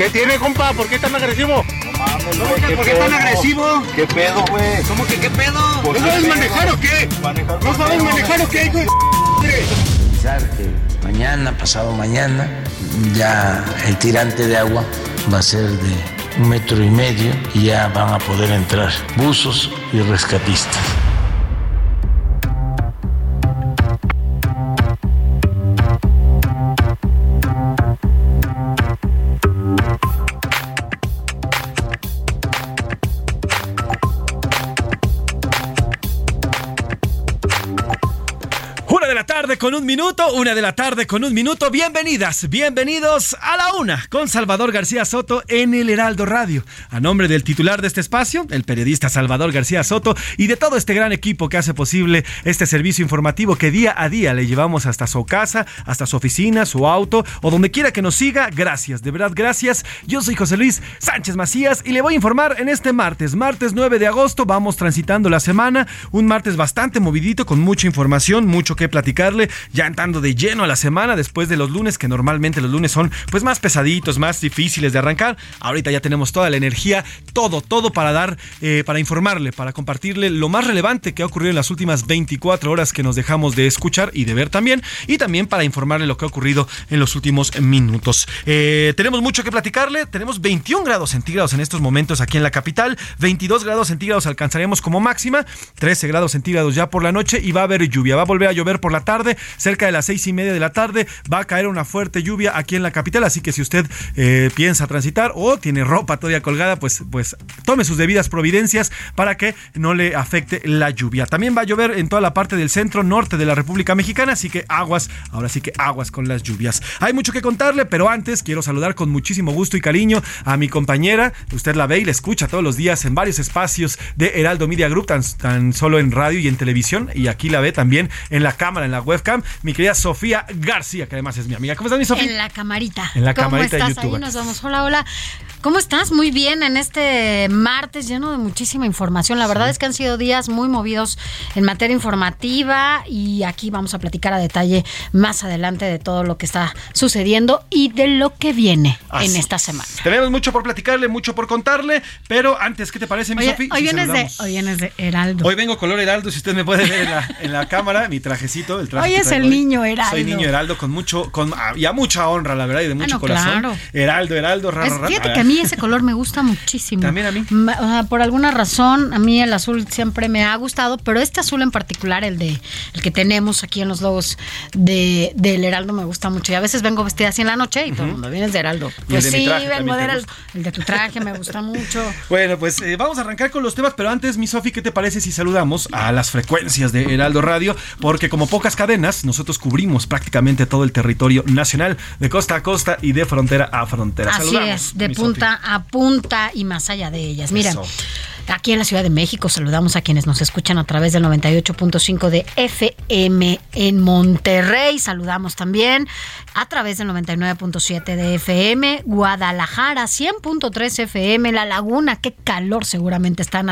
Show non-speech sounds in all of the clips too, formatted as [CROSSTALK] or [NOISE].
¿Qué tiene, compa? ¿Por qué tan agresivo? ¿Cómo que por qué tan agresivo? ¿Qué pedo, güey? ¿Cómo que qué pedo? ¿No sabes manejar o qué? ¿No sabes manejar o qué, hijo de Pensar que mañana, pasado mañana, ya el tirante de agua va a ser de un metro y medio y ya van a poder entrar buzos y rescatistas. Con un minuto, una de la tarde con un minuto. Bienvenidas, bienvenidos a la una con Salvador García Soto en el Heraldo Radio. A nombre del titular de este espacio, el periodista Salvador García Soto, y de todo este gran equipo que hace posible este servicio informativo que día a día le llevamos hasta su casa, hasta su oficina, su auto o donde quiera que nos siga. Gracias, de verdad, gracias. Yo soy José Luis Sánchez Macías y le voy a informar en este martes, martes 9 de agosto. Vamos transitando la semana, un martes bastante movidito con mucha información, mucho que platicarle, ya entrando de lleno a la semana después de los lunes, que normalmente los lunes son pues más pesaditos, más difíciles de arrancar. Ahorita ya tenemos toda la energía, todo, todo para dar, eh, para informarle, para compartirle lo más relevante que ha ocurrido en las últimas 24 horas que nos dejamos de escuchar y de ver también, y también para informarle lo que ha ocurrido en los últimos minutos. Eh, tenemos mucho que platicarle, tenemos 21 grados centígrados en estos momentos aquí en la capital, 22 grados centígrados alcanzaremos como máxima, 13 grados centígrados ya por la noche y va a haber lluvia, va a volver a llover por la tarde, cerca de las seis y media de la tarde va a caer una fuerte lluvia aquí en la capital, así que si usted eh, piensa transitar o tiene ropa todavía colgada, pues, pues tome sus debidas providencias para que no le afecte la lluvia. También va a llover en toda la parte del centro norte de la República Mexicana, así que aguas, ahora sí que aguas con las lluvias. Hay mucho que contarle, pero antes quiero saludar con muchísimo gusto y cariño a mi compañera, usted la ve y la escucha todos los días en varios espacios de Heraldo Media Group, tan, tan solo en radio y en televisión, y aquí la ve también en la cámara, en la webcam, mi querida Sofía García, que además es mi amiga. ¿Cómo estás, mi Sofía? En la camarita. En la ¿Cómo camarita de estás? YouTube. Ahí nos vamos. Hola, hola. ¿Cómo estás? Muy bien en este martes lleno de muchísima información. La verdad es que han sido días muy movidos en materia informativa y aquí vamos a platicar a detalle más adelante de todo lo que está sucediendo y de lo que viene Así en esta semana. Tenemos mucho por platicarle, mucho por contarle, pero antes, ¿qué te parece, mi Sofía? hoy, Si de, hoy vienes de Heraldo. Hoy vengo color heraldo, si usted me puede ver en la, en la [LAUGHS] cámara, mi trajecito, el traje Hoy que es el niño heraldo. Soy niño heraldo con mucho, con ah, y a mucha honra, la verdad, y de mucho no, corazón. claro. Heraldo, heraldo, raro, raro. fíjate que a mí ese color me gusta muchísimo. También a mí. Por alguna razón, a mí el azul siempre me ha gustado, pero este azul en particular, el de el que tenemos aquí en los logos de, del Heraldo, me gusta mucho. Y a veces vengo vestida así en la noche y todo el mundo vienes de Heraldo. Pues de sí, vengo de Heraldo. El de tu traje me gusta [LAUGHS] mucho. Bueno, pues eh, vamos a arrancar con los temas, pero antes, mi Sofi, ¿qué te parece si saludamos a las frecuencias de Heraldo Radio? Porque como pocas cadenas, nosotros cubrimos prácticamente todo el territorio nacional, de costa a costa y de frontera a frontera. Así Saludamos, es, de punta a punta y más allá de ellas. Mira, Eso. Aquí en la Ciudad de México. Saludamos a quienes nos escuchan a través del 98.5 de FM en Monterrey. Saludamos también a través del 99.7 de FM, Guadalajara 100.3 FM, La Laguna, qué calor seguramente están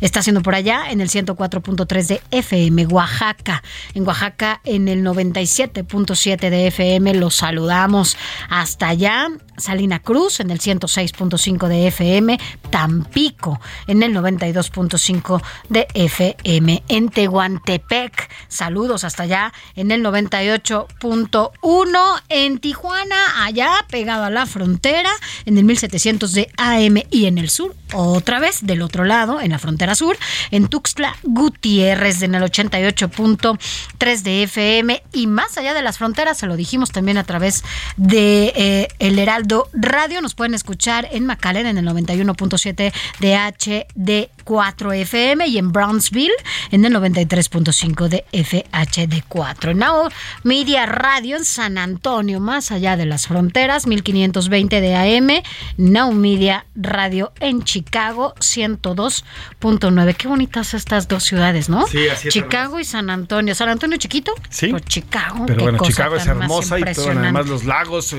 está haciendo por allá, en el 104.3 de FM, Oaxaca, en Oaxaca en el 97.7 de FM, los saludamos hasta allá, Salina Cruz en el 106.5 de FM, Tampico en el 92.5 de FM, en Tehuantepec, saludos hasta allá en el 98.1 en Tijuana, allá pegado a la frontera, en el 1700 de AM y en el sur, otra vez del otro lado, en la frontera sur, en Tuxtla Gutiérrez en el 88.3 de FM y más allá de las fronteras, se lo dijimos también a través de eh, El Heraldo Radio, nos pueden escuchar en McAllen en el 91.7 de HD4 FM y en Brownsville en el 93.5 de FHD4. Now Media Radio en San Antonio, más allá de las fronteras, 1520 de AM, Now Media Radio en Chicago 102.9. Qué bonitas estas dos ciudades, ¿no? Sí, así es. Chicago y San Antonio. ¿San Antonio chiquito? Sí. Pues Chicago. Pero bueno, Chicago es hermosa y todo, además los lagos,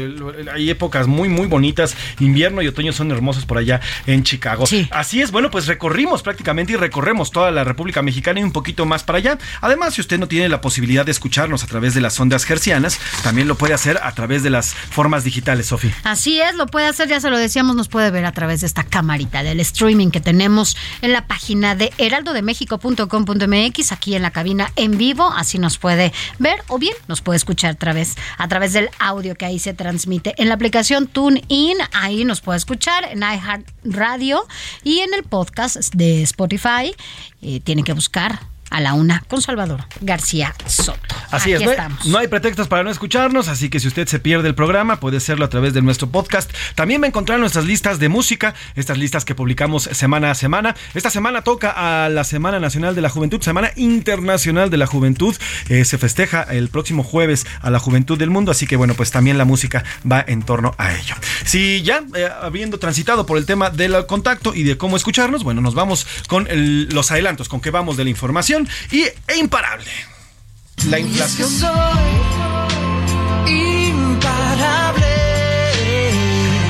hay épocas muy, muy bonitas. Invierno y otoño son hermosos por allá en Chicago. Sí. Así es, bueno, pues recorrimos prácticamente y recorremos toda la República Mexicana y un poquito más para allá. Además, si usted no tiene la posibilidad de escucharnos a través de las ondas hercianas, también lo puede hacer a través de las formas digitales, Sofi. Así es, lo puede hacer, ya se lo decíamos, nos puede ver a través de esta camarita del streaming que tenemos en la página de heraldodemexico.com.mx, aquí en la cabina en vivo, así nos puede ver o bien nos puede escuchar a través, a través del audio que ahí se transmite en la aplicación TuneIn, ahí nos puede escuchar en iHeartRadio y en el podcast de Spotify, eh, tiene que buscar a la una con Salvador García Soto. Así Aquí es, no hay, estamos. no hay pretextos para no escucharnos, así que si usted se pierde el programa, puede hacerlo a través de nuestro podcast. También va a encontrar nuestras listas de música, estas listas que publicamos semana a semana. Esta semana toca a la Semana Nacional de la Juventud, Semana Internacional de la Juventud. Eh, se festeja el próximo jueves a la Juventud del Mundo, así que bueno, pues también la música va en torno a ello. Si ya eh, habiendo transitado por el tema del contacto y de cómo escucharnos, bueno, nos vamos con el- los adelantos, con que vamos de la información y e imparable. La inflación.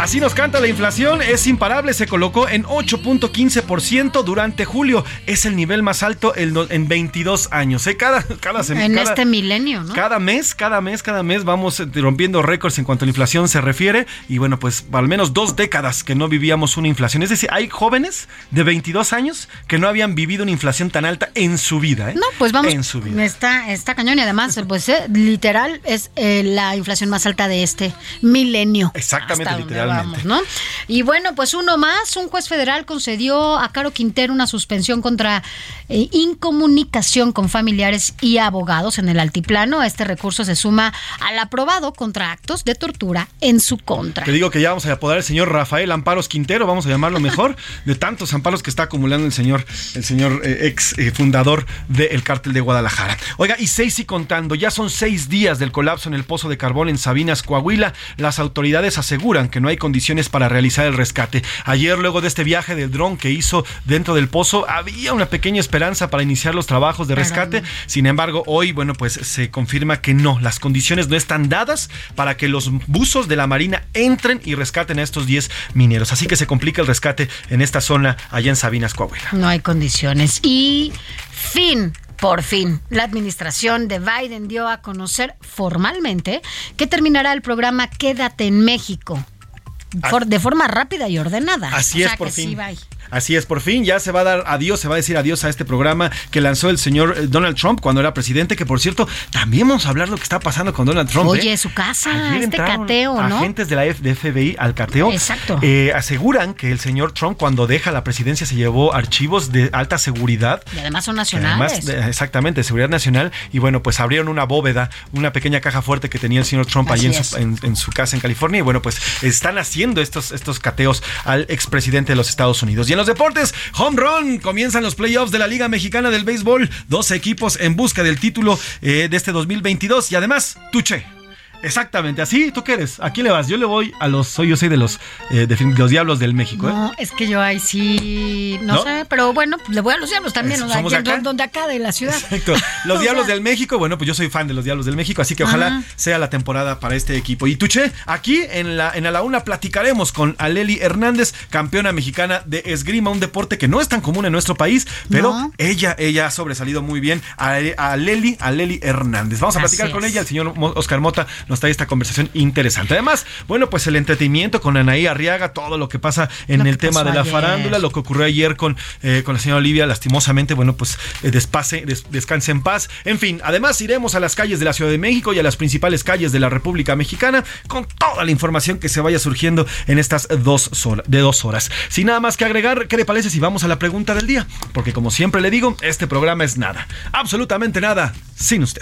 Así nos canta la inflación, es imparable, se colocó en 8.15% durante julio. Es el nivel más alto en, en 22 años. ¿eh? Cada, cada, en cada- este milenio, ¿no? cada mes, cada mes, cada mes vamos eh, rompiendo récords en cuanto a la inflación se refiere. Y bueno, pues al menos dos décadas que no vivíamos una inflación. Es decir, hay jóvenes de 22 años que no habían vivido una inflación tan alta en su vida. ¿eh? No, pues vamos. En su vida. Está, está cañón y además, pues eh, literal es eh, la inflación más alta de este milenio. Exactamente, literalmente. Vamos, ¿no? Y bueno, pues uno más, un juez federal concedió a Caro Quintero una suspensión contra eh, incomunicación con familiares y abogados en el altiplano. Este recurso se suma al aprobado contra actos de tortura en su contra. Te digo que ya vamos a apodar al señor Rafael Amparos Quintero, vamos a llamarlo mejor, [LAUGHS] de tantos amparos que está acumulando el señor, el señor eh, ex eh, fundador del cártel de Guadalajara. Oiga, y seis y contando, ya son seis días del colapso en el pozo de carbón en Sabinas, Coahuila. Las autoridades aseguran que no hay condiciones para realizar el rescate. Ayer, luego de este viaje del dron que hizo dentro del pozo, había una pequeña esperanza para iniciar los trabajos de rescate. Sin embargo, hoy, bueno, pues se confirma que no, las condiciones no están dadas para que los buzos de la Marina entren y rescaten a estos 10 mineros. Así que se complica el rescate en esta zona allá en Sabinas, Coahuila. No hay condiciones. Y fin. Por fin, la administración de Biden dio a conocer formalmente que terminará el programa Quédate en México. For- de forma rápida y ordenada. Así O sea es, por que sí, fin. bye. Así es, por fin ya se va a dar adiós, se va a decir adiós a este programa que lanzó el señor eh, Donald Trump cuando era presidente, que por cierto, también vamos a hablar lo que está pasando con Donald Trump. Oye, ¿eh? su casa, Ayer este cateo, ¿no? Agentes de la F- de FBI al cateo. Exacto. eh, aseguran que el señor Trump cuando deja la presidencia se llevó archivos de alta seguridad Y además son nacionales. Además, exactamente, de seguridad nacional. Y bueno, pues abrieron una bóveda, una pequeña caja fuerte que tenía el señor Trump Así allí en su, en- en su casa en California. Y bueno, pues están haciendo estos, estos cateos al expresidente de los Estados Unidos. Y en los deportes, home run, comienzan los playoffs de la Liga Mexicana del Béisbol. Dos equipos en busca del título eh, de este 2022. Y además, Tuche. Exactamente, así, ¿tú qué eres? ¿A quién le vas? Yo le voy a los, soy yo soy de los, eh, de los Diablos del México. ¿eh? No, es que yo ahí sí, no, sé, pero bueno, le voy a los Diablos también, o sea, ¿Somos de acá? donde acá de la ciudad. Exacto. [LAUGHS] Los Diablos sea- del México, bueno, pues yo soy fan de los Diablos del México, así que ojalá Ajá. sea la temporada para este equipo. Y Tuche, aquí en la en a la una platicaremos con Aleli Hernández, campeona mexicana de esgrima, un deporte que no es tan común en nuestro país, pero No. ella ella ha sobresalido muy bien a, a Leli, a Leli Hernández. Vamos a platicar con es. ella, el señor Oscar Mota nos trae esta conversación interesante. Además, bueno, pues el entretenimiento con Anaí Arriaga, todo lo que pasa en Lo el tema de la ayer. farándula, lo que ocurrió ayer con, eh, con la señora Olivia, lastimosamente, bueno, pues eh, despase, des- descanse en paz. En fin, además iremos a las calles de la Ciudad de México y a las principales calles de la República Mexicana con toda la información que se vaya surgiendo en estas dos horas, de dos horas. Sin nada más que agregar, ¿qué le parece si vamos a la pregunta del día? Porque como siempre le digo, este programa es nada, absolutamente nada, sin usted.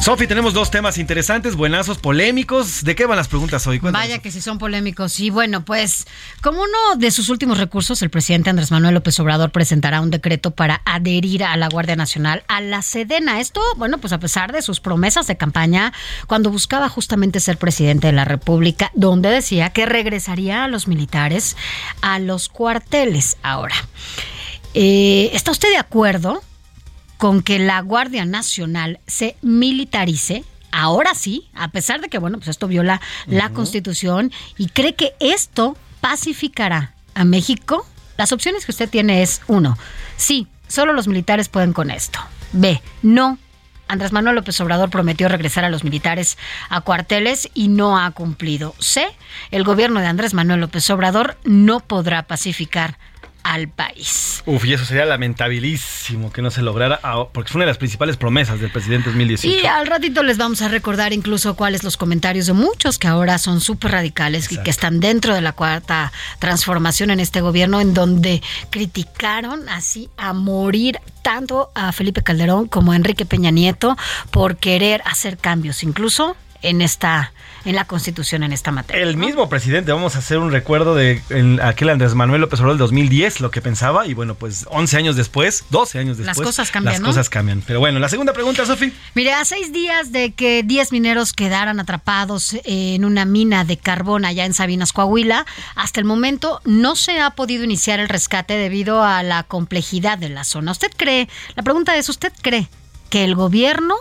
Sofi, tenemos dos temas interesantes, buenazos, polémicos. ¿De qué van las preguntas hoy? Vaya que sí son polémicos. Y bueno, pues como uno de sus últimos recursos, el presidente Andrés Manuel López Obrador presentará un decreto para adherir a la Guardia Nacional a la Sedena. Esto, bueno, pues a pesar de sus promesas de campaña, cuando buscaba justamente ser presidente de la República, donde decía que regresaría a los militares a los cuarteles. Ahora, eh, ¿está usted de acuerdo? Con que la Guardia Nacional se militarice, ahora sí, a pesar de que, bueno, pues esto viola la Constitución y cree que esto pacificará a México, las opciones que usted tiene es, uno, sí, solo los militares pueden con esto. B, no. Andrés Manuel López Obrador prometió regresar a los militares a cuarteles y no ha cumplido. C, el gobierno de Andrés Manuel López Obrador no podrá pacificar al país. Uf, y eso sería lamentabilísimo que no se lograra, porque fue una de las principales promesas del presidente 2018. Y al ratito les vamos a recordar incluso cuáles los comentarios de muchos que ahora son súper radicales y que están dentro de la cuarta transformación en este gobierno, en donde criticaron así a morir tanto a Felipe Calderón como a Enrique Peña Nieto por querer hacer cambios, incluso en esta, en la constitución en esta materia. El ¿no? mismo presidente, vamos a hacer un recuerdo de en aquel Andrés Manuel López Obrador del 2010, lo que pensaba, y bueno, pues 11 años después, 12 años Las después. cosas cambian, Las ¿no? cosas cambian. Pero bueno, la segunda pregunta, Sofi. Mire, a seis días de que 10 mineros quedaran atrapados en una mina de carbón allá en Sabinas, Coahuila, hasta el momento no se ha podido iniciar el rescate debido a la complejidad de la zona. ¿Usted cree, la pregunta es, ¿usted cree que el gobierno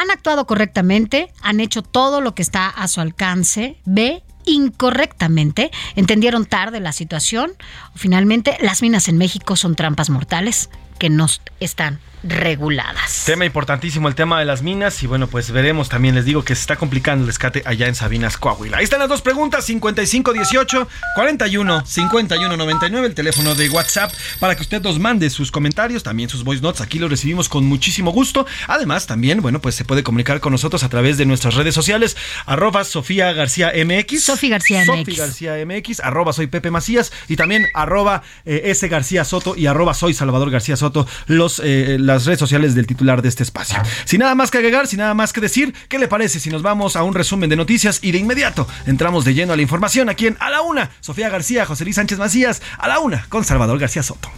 han actuado correctamente, han hecho todo lo que está a su alcance, B, incorrectamente, entendieron tarde la situación, finalmente las minas en México son trampas mortales que no están reguladas. Tema importantísimo el tema de las minas y bueno, pues veremos también, les digo que se está complicando el rescate allá en Sabinas, Coahuila. Ahí están las dos preguntas, 5518 41 51 99, el teléfono de WhatsApp para que usted nos mande sus comentarios, también sus voice notes, aquí los recibimos con muchísimo gusto. Además, también, bueno, pues se puede comunicar con nosotros a través de nuestras redes sociales, arroba Sofía García MX. Sofi García Sofi MX. García MX, arroba soy Pepe Macías y también arroba eh, S García Soto y arroba soy Salvador García Soto, los, eh, las redes sociales del titular de este espacio. Sin nada más que agregar, sin nada más que decir, ¿qué le parece si nos vamos a un resumen de noticias y de inmediato entramos de lleno a la información aquí en A la Una? Sofía García, José Luis Sánchez Macías, A la Una con Salvador García Soto.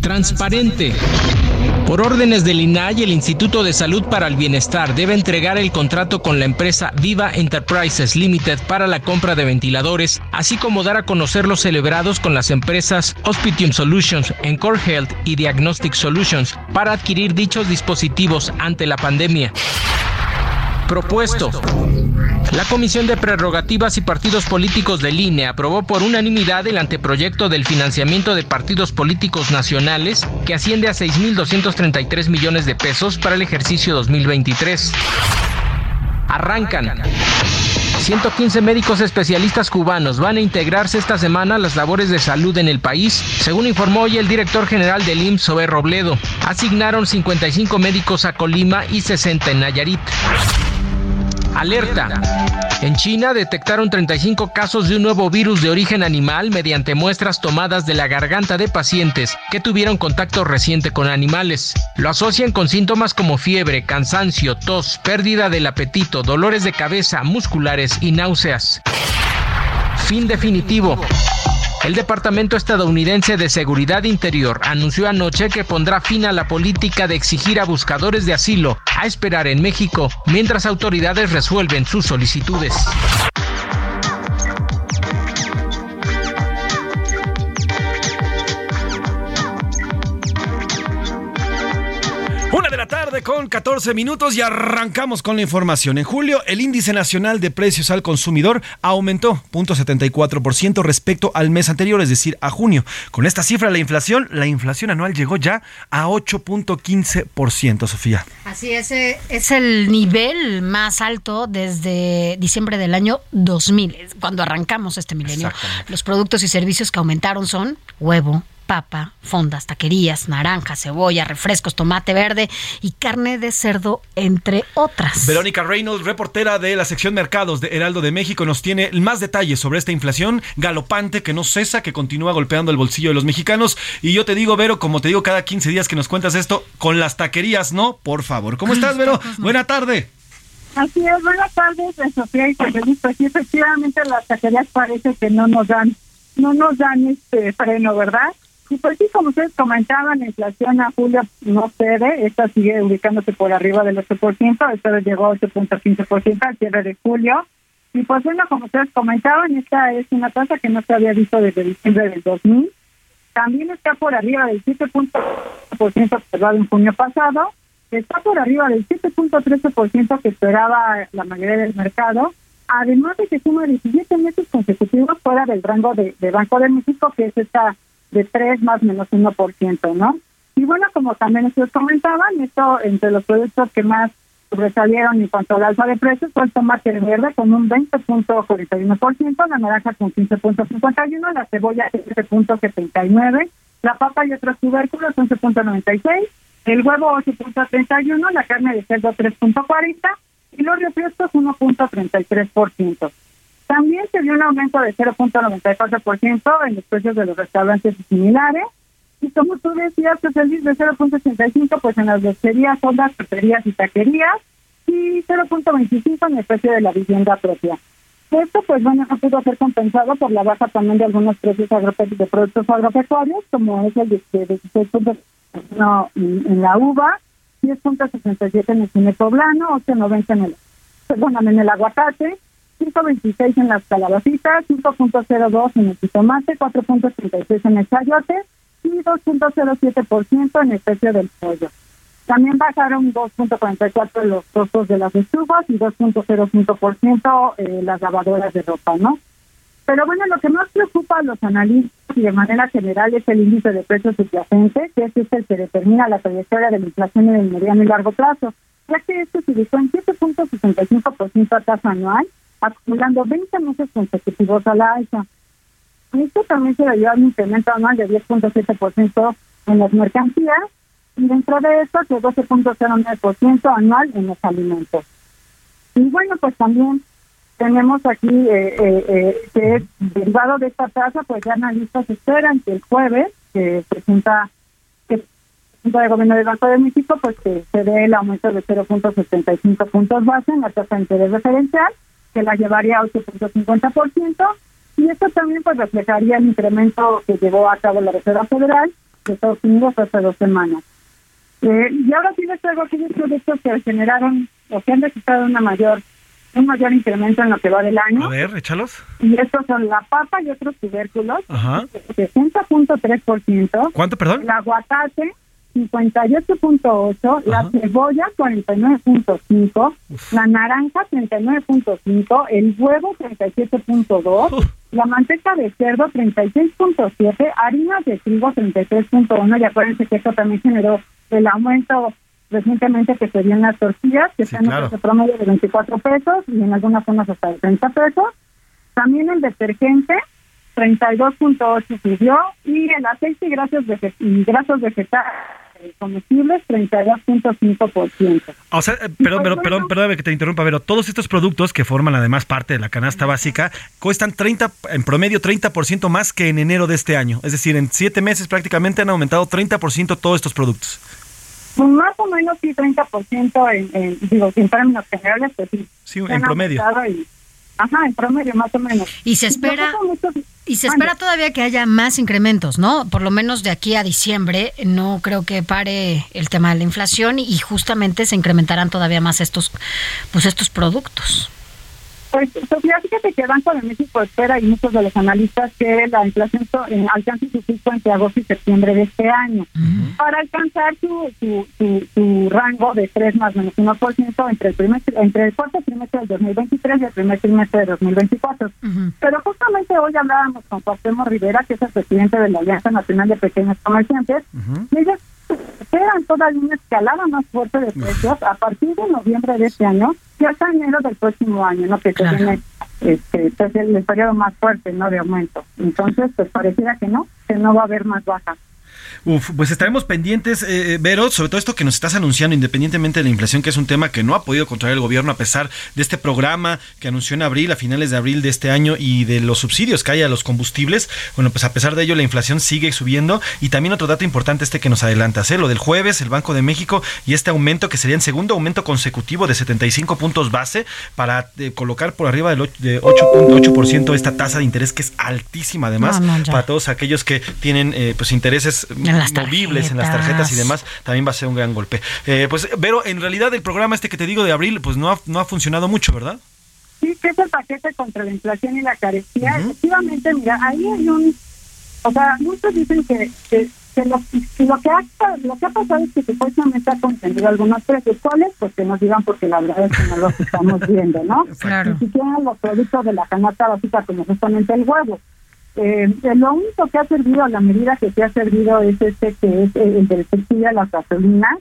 Transparente. Por órdenes del INAI, el Instituto de Salud para el Bienestar debe entregar el contrato con la empresa Viva Enterprises Limited para la compra de ventiladores, así como dar a conocer los celebrados con las empresas Hospitium Solutions, Encore Health y Diagnostic Solutions para adquirir dichos dispositivos ante la pandemia. Propuesto. La Comisión de Prerrogativas y Partidos Políticos del INE aprobó por unanimidad el anteproyecto del financiamiento de partidos políticos nacionales que asciende a 6.233 millones de pesos para el ejercicio 2023. Arrancan. 115 médicos especialistas cubanos van a integrarse esta semana a las labores de salud en el país, según informó hoy el director general del IMSS, Robledo. Asignaron 55 médicos a Colima y 60 en Nayarit. Alerta. En China detectaron 35 casos de un nuevo virus de origen animal mediante muestras tomadas de la garganta de pacientes que tuvieron contacto reciente con animales. Lo asocian con síntomas como fiebre, cansancio, tos, pérdida del apetito, dolores de cabeza, musculares y náuseas. Fin definitivo. El Departamento estadounidense de Seguridad Interior anunció anoche que pondrá fin a la política de exigir a buscadores de asilo a esperar en México mientras autoridades resuelven sus solicitudes. Tarde con 14 minutos y arrancamos con la información. En julio, el índice nacional de precios al consumidor aumentó 0.74% respecto al mes anterior, es decir, a junio. Con esta cifra, la inflación, la inflación anual llegó ya a 8.15%, Sofía. Así es, eh, es el nivel más alto desde diciembre del año 2000, cuando arrancamos este milenio. Los productos y servicios que aumentaron son huevo, papa, fondas, taquerías, naranja, cebolla, refrescos, tomate verde y carne de cerdo, entre otras. Verónica Reynolds, reportera de la sección Mercados de Heraldo de México, nos tiene más detalles sobre esta inflación galopante que no cesa, que continúa golpeando el bolsillo de los mexicanos. Y yo te digo, Vero, como te digo cada 15 días que nos cuentas esto, con las taquerías, no, por favor. ¿Cómo estás, Vero? Buena tarde. Así es, buenas tardes, Sofía y Felipe. Sí, efectivamente las taquerías parece que no nos dan, no nos dan este freno, ¿verdad? Y pues sí, como ustedes comentaban, la inflación a julio no cede, esta sigue ubicándose por arriba del 8%, esto llegó a 8.15% al cierre de julio. Y pues bueno, como ustedes comentaban, esta es una tasa que no se había visto desde diciembre del 2000. También está por arriba del 7.1% observado en junio pasado, está por arriba del 7.13% que esperaba la mayoría del mercado, además de que suma 17 meses consecutivos fuera del rango de, de Banco de México, que es esta de 3 más menos 1%, ¿no? Y bueno, como también ustedes comentaban, esto entre los productos que más sobresalieron en cuanto al alza de precios fue el tomate verde con un 20.41%, la naranja con 15.51%, la cebolla 7.79%, la papa y otros tubérculos 11.96%, el huevo 8.31%, la carne de cerdo 3.40% y los refrescos 1.33%. También se dio un aumento de 0.94% en los precios de los restaurantes similares. Y como tú decías, pues el de 0.85 pues en las dulcerías, fondas, preferías y taquerías. Y 0.25 en el precio de la vivienda propia. Esto, pues bueno, no pudo ser compensado por la baja también de algunos precios de productos agropecuarios, como es el de 16.1 en la uva, 10.67 en el cine poblano, 8.90 en el, perdóname, en el aguacate, 5.26 en las calabacitas, 5.02 en el jitomate, 4.36 en el chayote y 2.07% en el precio del pollo. También bajaron 2.44 los costos de las estufas y 2.05% eh, las lavadoras de ropa, ¿no? Pero bueno, lo que más preocupa a los analistas y de manera general es el índice de precios subyacente, que es el que determina la trayectoria de la inflación en el mediano y largo plazo, ya que esto se ubicó en 7.65% a tasa anual acumulando 20 meses consecutivos a la alza. Esto también se debió a un incremento anual de 10.7% en las mercancías y dentro de esto que 12.09% anual en los alimentos. Y bueno, pues también tenemos aquí eh, eh, eh, que derivado de esta tasa, pues ya analistas esperan que el jueves que presenta que el gobierno del Banco de México, pues que se dé el aumento de 0.75 puntos base en la tasa de interés referencial que la llevaría a 8.50%, y esto también pues reflejaría el incremento que llevó a cabo la Reserva Federal de Estados Unidos hace dos semanas. Eh, y ahora sí les traigo aquellos productos que generaron o que han registrado una mayor un mayor incremento en lo que va del año. A ver, échalos. Y estos son la papa y otros tubérculos, Ajá. 60.3%. ¿Cuánto, perdón? El aguacate, 58.8, la cebolla 49.5, la naranja 39.5, el huevo 37.2, la manteca de cerdo 36.7, harina de trigo 33.1 y acuérdense que esto también generó el aumento recientemente que se dio en las tortillas, que están en un promedio de 24 pesos y en algunas zonas hasta de 30 pesos. También el detergente 32.8 subió y el aceite y grasas, y grasas vegetales comestibles 32.5%. O sea, eh, perdón, pero, perdón, perdón que te interrumpa, pero todos estos productos que forman además parte de la canasta básica cuestan 30 en promedio 30% más que en enero de este año. Es decir, en siete meses prácticamente han aumentado 30% todos estos productos. Pues más o menos sí, 30% en, en, digo, en términos generales, pues sí. Sí, en promedio. Ajá, en promedio, más o menos. Y se espera... Y se espera todavía que haya más incrementos, ¿no? Por lo menos de aquí a diciembre no creo que pare el tema de la inflación y justamente se incrementarán todavía más estos pues estos productos. Pues, Sofía, fíjate que Banco de México espera y muchos de los analistas que la inflación eh, alcance su pico entre agosto y septiembre de este año, para alcanzar su, su, su, rango de 3 más menos 1% entre el, primer, entre el cuarto trimestre del 2023 y el primer trimestre de 2024. Pero justamente hoy hablábamos con Cuauhtémoc Rivera, que es el presidente de la Alianza Nacional de Pequeños Comerciantes, y ellos esperan todavía una escalada más fuerte de precios a partir de noviembre de este año y hasta enero del próximo año, ¿no? Que se viene este, pues, el periodo más fuerte, ¿no? De aumento. Entonces, pues pareciera que no, que no va a haber más bajas. Uf, pues estaremos pendientes, eh, eh, Vero, sobre todo esto que nos estás anunciando, independientemente de la inflación, que es un tema que no ha podido controlar el gobierno a pesar de este programa que anunció en abril, a finales de abril de este año, y de los subsidios que hay a los combustibles. Bueno, pues a pesar de ello, la inflación sigue subiendo. Y también otro dato importante este que nos adelantas, ¿eh? lo del jueves, el Banco de México y este aumento que sería el segundo aumento consecutivo de 75 puntos base para eh, colocar por arriba del 8.8% esta tasa de interés que es altísima además para todos aquellos que tienen pues intereses movibles en las tarjetas y demás, también va a ser un gran golpe. Eh, pues, Vero, en realidad el programa este que te digo de abril, pues no ha, no ha funcionado mucho, ¿verdad? Sí, que es el paquete contra la inflación y la carestía. Efectivamente, mira, ahí hay un... O sea, muchos dicen que, que, lo, que ha, lo que ha pasado es que supuestamente ha contenido algunos precios. ¿Cuáles? Pues que nos digan porque la verdad es que no los estamos viendo, ¿no? [LAUGHS] Claro. Ni siquiera los productos de la canasta básica como justamente el huevo. Eh, lo único que ha servido, la medida que se ha servido es este que es el del subsidio a la gasolina.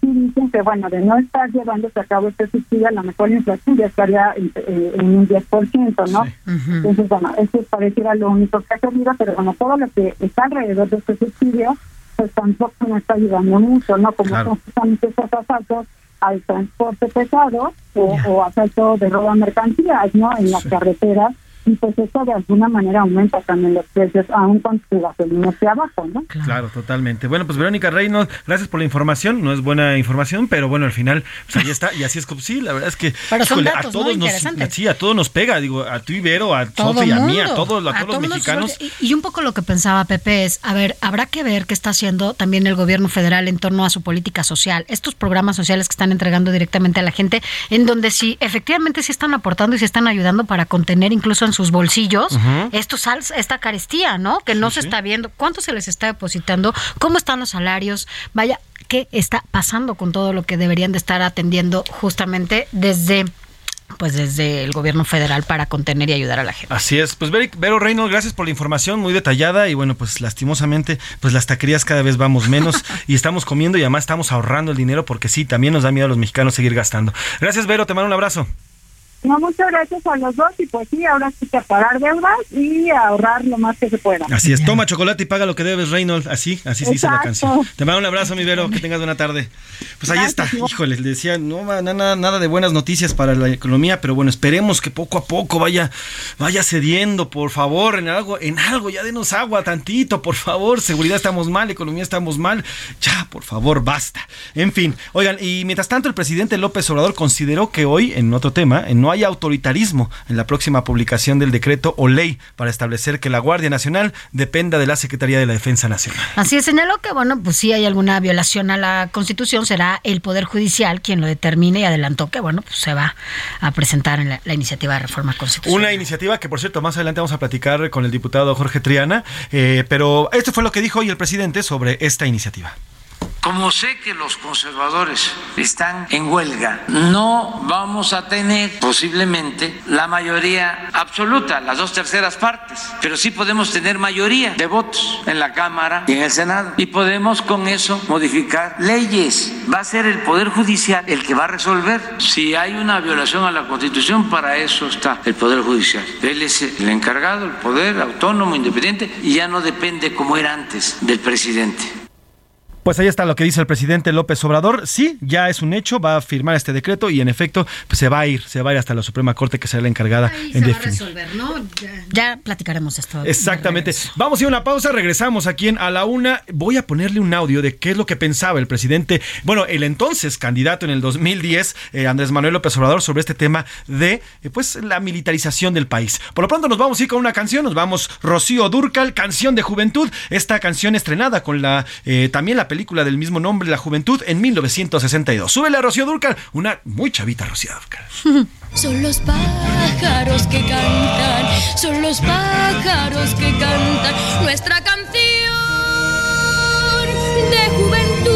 sí dicen que, bueno, de no estar llevándose a cabo este subsidio, a lo mejor la inflación ya estaría en, eh, un 10%, ¿no? Entonces, bueno, eso pareciera lo único que ha servido, pero bueno, todo lo que está alrededor de este subsidio, pues tampoco nos está ayudando mucho, ¿no? Como son justamente estos asaltos al transporte pesado o, o asalto de robo a mercancías, ¿no? En las carreteras y pues eso de alguna manera aumenta también los precios, aún con su gasolina hacia abajo, ¿no? Claro. totalmente. Bueno, pues Verónica Reynolds, gracias por la información, no es buena información, pero bueno, al final, pues ahí está, y así es como, sí, la verdad es que a todos nos, sí, a todos nos pega, digo, a tu Ibero, a Sofía, a mí, a todos, a, todos, los mexicanos. y, un poco lo que pensaba Pepe es, a ver, habrá que ver qué está haciendo también el gobierno federal en torno a su política social, estos programas sociales que están entregando directamente a la gente, en donde sí, efectivamente sí están aportando y se están ayudando para contener incluso en sus bolsillos esta carestía, ¿no? Que no se está viendo. ¿Cuánto se les está depositando? ¿Cómo están los salarios? Vaya, ¿qué está pasando con todo lo que deberían de estar atendiendo justamente desde pues desde el gobierno federal para contener y ayudar a la gente. Así es. Pues Vero Reynolds, gracias por la información muy detallada y bueno, pues lastimosamente, pues las taquerías cada vez vamos menos [LAUGHS] y estamos comiendo y además estamos ahorrando el dinero porque sí, también nos da miedo a los mexicanos seguir gastando. Gracias Vero, te mando un abrazo. No, muchas gracias a los dos y pues sí, ahora sí que pagar deudas y ahorrar lo más que se pueda. Así es, toma chocolate y paga lo que debes, Reynolds. Así, así se dice la canción. Te mando un abrazo, mi Vero, que tengas buena tarde. Pues ahí está, híjole, le decía, no nada, nada de buenas noticias para la economía, pero bueno, esperemos que poco a poco vaya, vaya cediendo, por favor, en algo, en algo, ya denos agua tantito, por favor, seguridad estamos mal, economía estamos mal, ya, por favor, basta. En fin, oigan, y mientras tanto el presidente López Obrador consideró que hoy, en otro tema, en no hay autoritarismo en la próxima publicación del decreto o ley para establecer que la Guardia Nacional dependa de la Secretaría de la Defensa Nacional. Así es, señaló que, bueno, pues si hay alguna violación a la Constitución, será el Poder Judicial quien lo determine y adelantó que, bueno, pues se va a presentar en la, iniciativa de reforma constitucional. Una iniciativa que, por cierto, más adelante vamos a platicar con el diputado Jorge Triana, eh, pero esto fue lo que dijo hoy el presidente sobre esta iniciativa. Como sé que los conservadores están en huelga, no vamos a tener posiblemente la mayoría absoluta, las dos terceras partes, pero sí podemos tener mayoría de votos en la Cámara y en el Senado. Y podemos con eso modificar leyes. Va a ser el Poder Judicial el que va a resolver si hay una violación a la Constitución. Para eso está el Poder Judicial. Él es el encargado, el poder autónomo, independiente, y ya no depende como era antes del presidente. Pues ahí está lo que dice el presidente López Obrador. Sí, ya es un hecho, va a firmar este decreto y en efecto pues se va a ir, se va a ir hasta la Suprema Corte que será la encargada en definir. ¿no? Ya, platicaremos esto. Exactamente. Vamos a ir a una pausa, regresamos aquí en A la Una. Voy a ponerle un audio de qué es lo que pensaba el presidente, bueno, el entonces candidato en el 2010, eh, Andrés Manuel López Obrador, sobre este tema de eh, pues la militarización del país. Por lo pronto nos vamos a ir con una canción, nos vamos Rocío Durcal, Canción de Juventud, esta canción estrenada con la eh, también la película del mismo nombre, La Juventud, en 1962. Súbele a Rocío Durcal, una muy chavita Rocío Durcal. [LAUGHS] Son los pájaros que cantan, son los pájaros que cantan nuestra canción de juventud.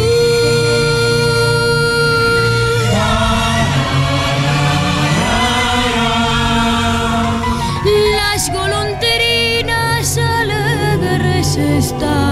Las golondrinas alegres están.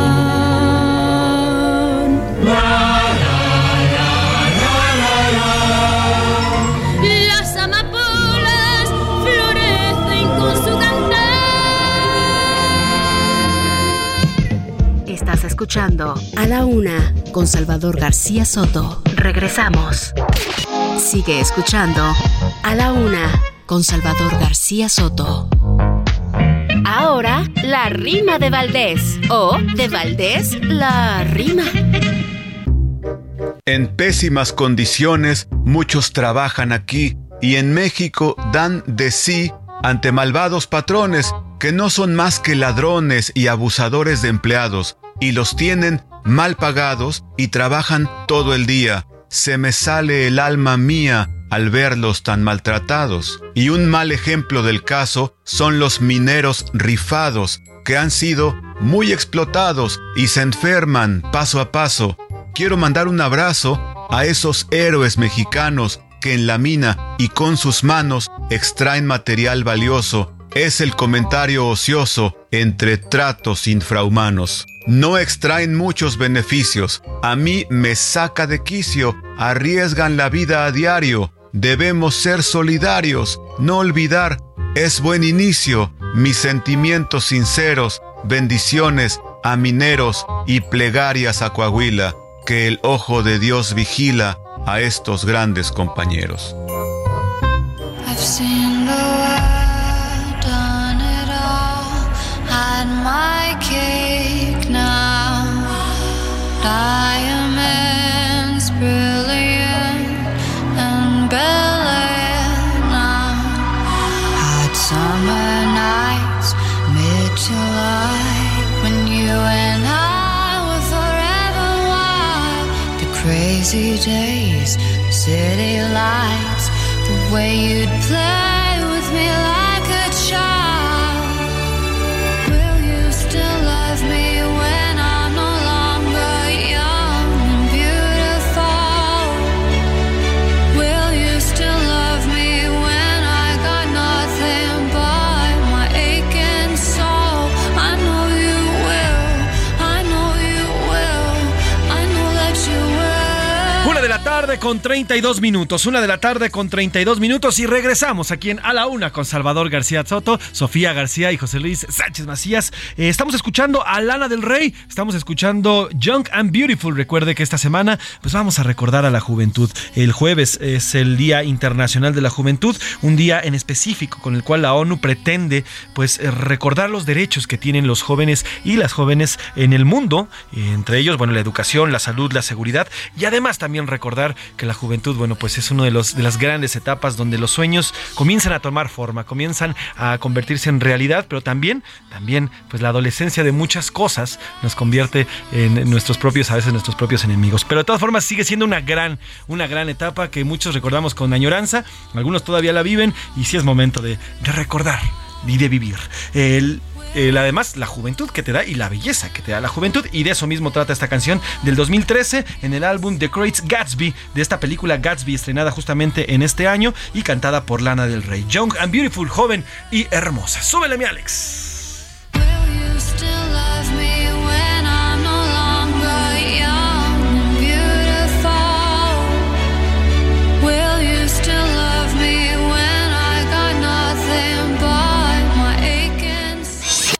Escuchando A la Una con Salvador García Soto. Regresamos. Sigue escuchando A la Una con Salvador García Soto. Ahora, la rima de Valdés. O de Valdés, la rima. En pésimas condiciones, muchos trabajan aquí y en México dan de sí ante malvados patrones que no son más que ladrones y abusadores de empleados y los tienen mal pagados y trabajan todo el día. Se me sale el alma mía al verlos tan maltratados. Y un mal ejemplo del caso son los mineros rifados, que han sido muy explotados y se enferman paso a paso. Quiero mandar un abrazo a esos héroes mexicanos que en la mina y con sus manos extraen material valioso. Es el comentario ocioso entre tratos infrahumanos. No extraen muchos beneficios. A mí me saca de quicio. Arriesgan la vida a diario. Debemos ser solidarios. No olvidar. Es buen inicio. Mis sentimientos sinceros. Bendiciones a mineros y plegarias a Coahuila. Que el ojo de Dios vigila a estos grandes compañeros. Diamonds brilliant and now. Hot summer nights, mid July, when you and I were forever wild. The crazy days, the city lights, the way you'd play tarde con 32 minutos, una de la tarde con 32 minutos y regresamos aquí en A la Una con Salvador García Soto, Sofía García y José Luis Sánchez Macías. Eh, estamos escuchando a Lana del Rey, estamos escuchando Young and Beautiful. Recuerde que esta semana pues vamos a recordar a la juventud. El jueves es el Día Internacional de la Juventud, un día en específico con el cual la ONU pretende pues recordar los derechos que tienen los jóvenes y las jóvenes en el mundo, entre ellos, bueno, la educación, la salud, la seguridad y además también recordar que la juventud, bueno, pues es una de, los, de las grandes etapas donde los sueños comienzan a tomar forma, comienzan a convertirse en realidad, pero también, también, pues la adolescencia de muchas cosas nos convierte en nuestros propios, a veces nuestros propios enemigos. Pero de todas formas sigue siendo una gran, una gran etapa que muchos recordamos con añoranza, algunos todavía la viven y sí es momento de, de recordar y de vivir. El, además la juventud que te da y la belleza que te da la juventud. Y de eso mismo trata esta canción del 2013 en el álbum The Great Gatsby, de esta película Gatsby estrenada justamente en este año y cantada por Lana del Rey. Young and Beautiful, joven y hermosa. Súbele mi Alex.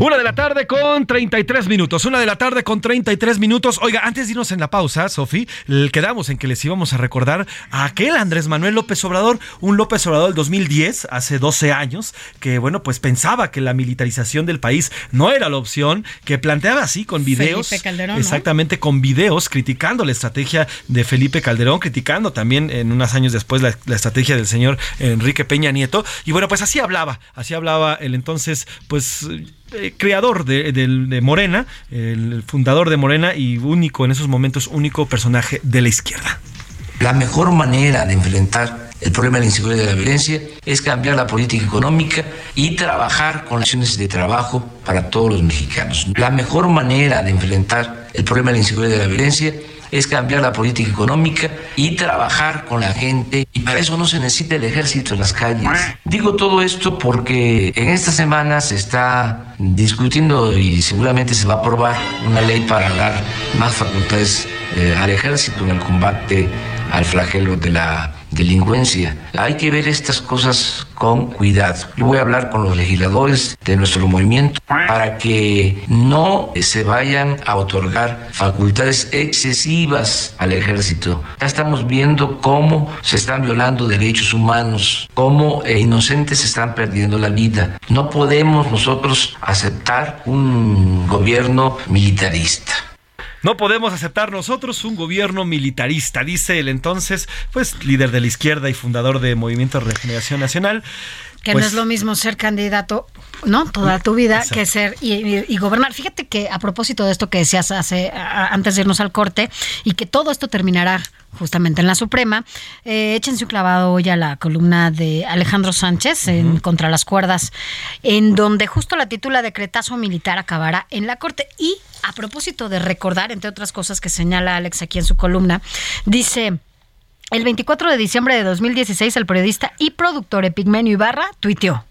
Una de la tarde con 33 minutos. Una de la tarde con 33 minutos. Oiga, antes de irnos en la pausa, Sofi, quedamos en que les íbamos a recordar a aquel Andrés Manuel López Obrador, un López Obrador del 2010, hace 12 años, que bueno, pues pensaba que la militarización del país no era la opción, que planteaba así con videos. Felipe Calderón, exactamente, con videos criticando la estrategia de Felipe Calderón, criticando también en unos años después la, la estrategia del señor Enrique Peña Nieto. Y bueno, pues así hablaba, así hablaba el entonces, pues eh, creador de, Morena, el fundador de Morena y único en esos momentos, único personaje de la izquierda. La mejor manera de enfrentar el problema de la inseguridad y de la violencia es cambiar la política económica y trabajar con acciones de trabajo para todos los mexicanos. La mejor manera de enfrentar el problema de la inseguridad y de la violencia es cambiar la política económica y trabajar con la gente. Y para eso no se necesita el ejército en las calles. Digo todo esto porque en esta semana se está discutiendo y seguramente se va a aprobar una ley para dar más facultades eh, al ejército en el combate al flagelo de la delincuencia. Hay que ver estas cosas con cuidado. Yo voy a hablar con los legisladores de nuestro movimiento para que no se vayan a otorgar facultades excesivas al ejército. Ya estamos viendo cómo se están violando derechos humanos, cómo inocentes están perdiendo la vida. No podemos nosotros aceptar un gobierno militarista. No podemos aceptar nosotros un gobierno militarista, dice el entonces, pues líder de la izquierda y fundador de Movimiento de Regeneración Nacional. Que no Pues es lo mismo ser candidato, ¿no? Toda tu vida que ser y, y- y gobernar. Fíjate que a propósito de esto que decías hace, a- antes de irnos al corte y que todo esto terminará justamente en la Suprema, eh, échense un clavado hoy a la columna de Alejandro Sánchez en Contra las Cuerdas, en donde justo la titula Decretazo Militar acabará en la Corte. Y a propósito de recordar, entre otras cosas que señala Alex aquí en su columna, dice... El 24 de diciembre de 2016, el periodista y productor Epigmenio Ibarra tuiteó: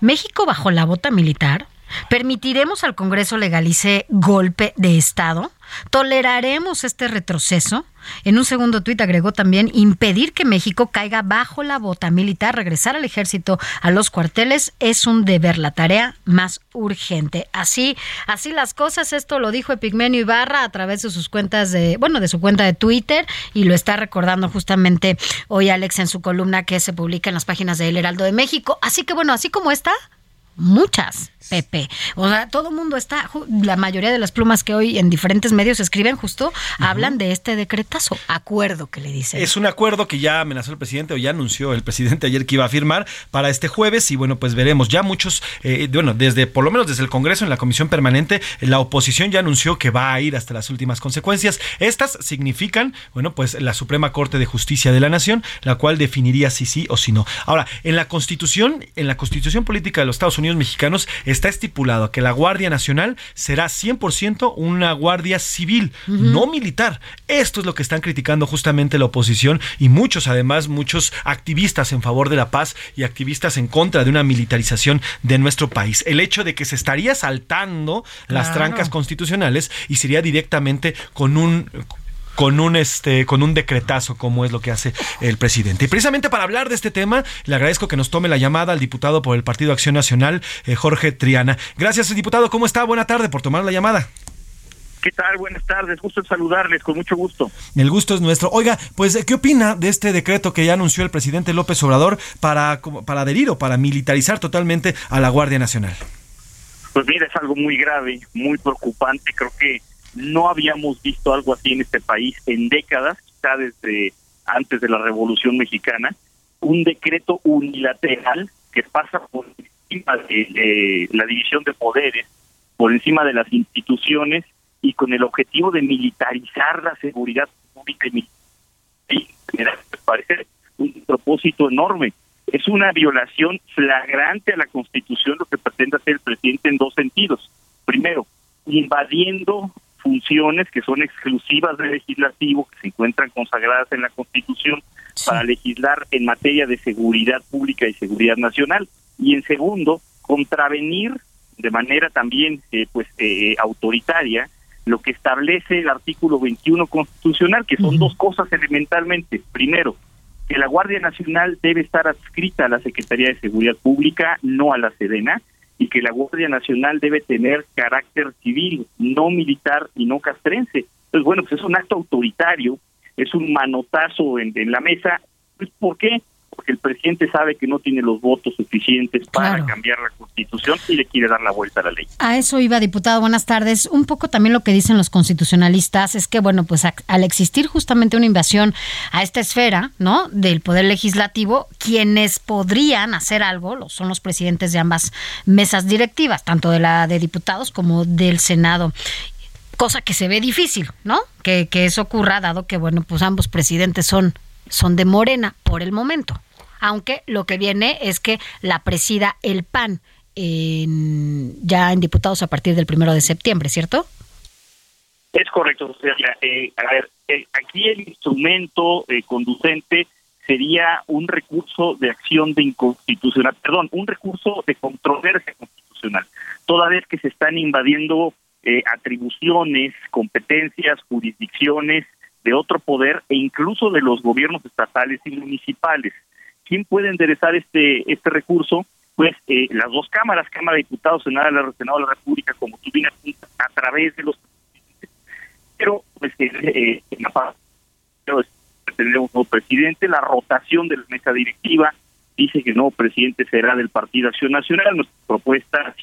México bajo la bota militar. ¿Permitiremos al Congreso legalice golpe de Estado? ¿Toleraremos este retroceso? En un segundo tuit agregó también impedir que México caiga bajo la bota militar, regresar al ejército a los cuarteles es un deber, la tarea más urgente. Así, así las cosas, esto lo dijo Epigmenio Ibarra a través de sus cuentas de, bueno, de su cuenta de Twitter y lo está recordando justamente hoy Alex en su columna que se publica en las páginas de El Heraldo de México. Así que bueno, así como está, muchas, Pepe. O sea, todo el mundo está, la mayoría de las plumas que hoy en diferentes medios escriben justo hablan de este decretazo, acuerdo que le dice. Es un acuerdo que ya amenazó el presidente o ya anunció el presidente ayer que iba a firmar para este jueves y bueno, pues veremos. Ya muchos, eh, bueno, desde por lo menos desde el Congreso en la Comisión Permanente, la oposición ya anunció que va a ir hasta las últimas consecuencias. Estas significan, bueno, pues la Suprema Corte de Justicia de la Nación, la cual definiría si sí o si no. Ahora, en la Constitución, en la Constitución Política de los Estados Unidos Mexicanos está estipulado que la Guardia Nacional será 100% una guardia civil, no militar. Esto es lo que están criticando justamente la oposición y muchos, además, muchos activistas en favor de la paz y activistas en contra de una militarización de nuestro país. El hecho de que se estaría saltando las trancas constitucionales y sería directamente con un con un este con un decretazo como es lo que hace el presidente. Y precisamente para hablar de este tema, le agradezco que nos tome la llamada al diputado por el Partido Acción Nacional, eh, Jorge Triana. Gracias, diputado. ¿Cómo está? Buena tarde por tomar la llamada. ¿Qué tal? Buenas tardes, gusto en saludarles, con mucho gusto. El gusto es nuestro. Oiga, pues, ¿qué opina de este decreto que ya anunció el presidente López Obrador para, para adherir o para militarizar totalmente a la Guardia Nacional? Pues mira, es algo muy grave, muy preocupante. Creo que no habíamos visto algo así en este país en décadas, quizá desde antes de la Revolución Mexicana. Un decreto unilateral que pasa por encima de, la división de poderes, por encima de las instituciones y con el objetivo de militarizar la seguridad pública y y me parece un propósito enorme. Es una violación flagrante a la Constitución lo que pretende hacer el presidente en dos sentidos. Primero, invadiendo funciones que son exclusivas del legislativo, que se encuentran consagradas en la Constitución para legislar en materia de seguridad pública y seguridad nacional. Y en segundo, contravenir de manera también eh, pues eh, autoritaria lo que establece el artículo 21 constitucional, que son dos cosas elementalmente. Primero, que la Guardia Nacional debe estar adscrita a la Secretaría de Seguridad Pública, no a la Sedena. Y que la Guardia Nacional debe tener carácter civil, no militar y no castrense. Entonces, bueno, pues es un acto autoritario, es un manotazo en, en la mesa. Pues, ¿Por qué? Porque el presidente sabe que no tiene los votos suficientes para cambiar la constitución y le quiere dar la vuelta a la ley. A eso iba, diputado. Buenas tardes. Un poco también lo que dicen los constitucionalistas es que, bueno, pues al existir justamente una invasión a esta esfera, ¿no? Del poder legislativo, quienes podrían hacer algo son los presidentes de ambas mesas directivas, tanto de la de diputados como del Senado cosa que se ve difícil, ¿no? Que, que eso ocurra, dado que, bueno, pues ambos presidentes son, son de Morena por el momento aunque lo que viene es que la presida el PAN ya en diputados a partir del primero de septiembre, ¿cierto? Es correcto. Eh, a ver, eh, aquí el instrumento eh, conducente sería un recurso de acción de inconstitucional, perdón, un recurso de controversia constitucional, toda vez que se están invadiendo atribuciones, competencias, jurisdicciones de otro poder e incluso de los gobiernos estatales y municipales. ¿Quién puede enderezar este este recurso? Pues eh, las dos cámaras, Cámara de Diputados, Senado, Senado de la República, como tú bien a través de los pero pues eh, eh en la parte tendremos nuevo presidente, la rotación de la mesa directiva dice que nuevo presidente será del Partido Acción Nacional, nuestra propuesta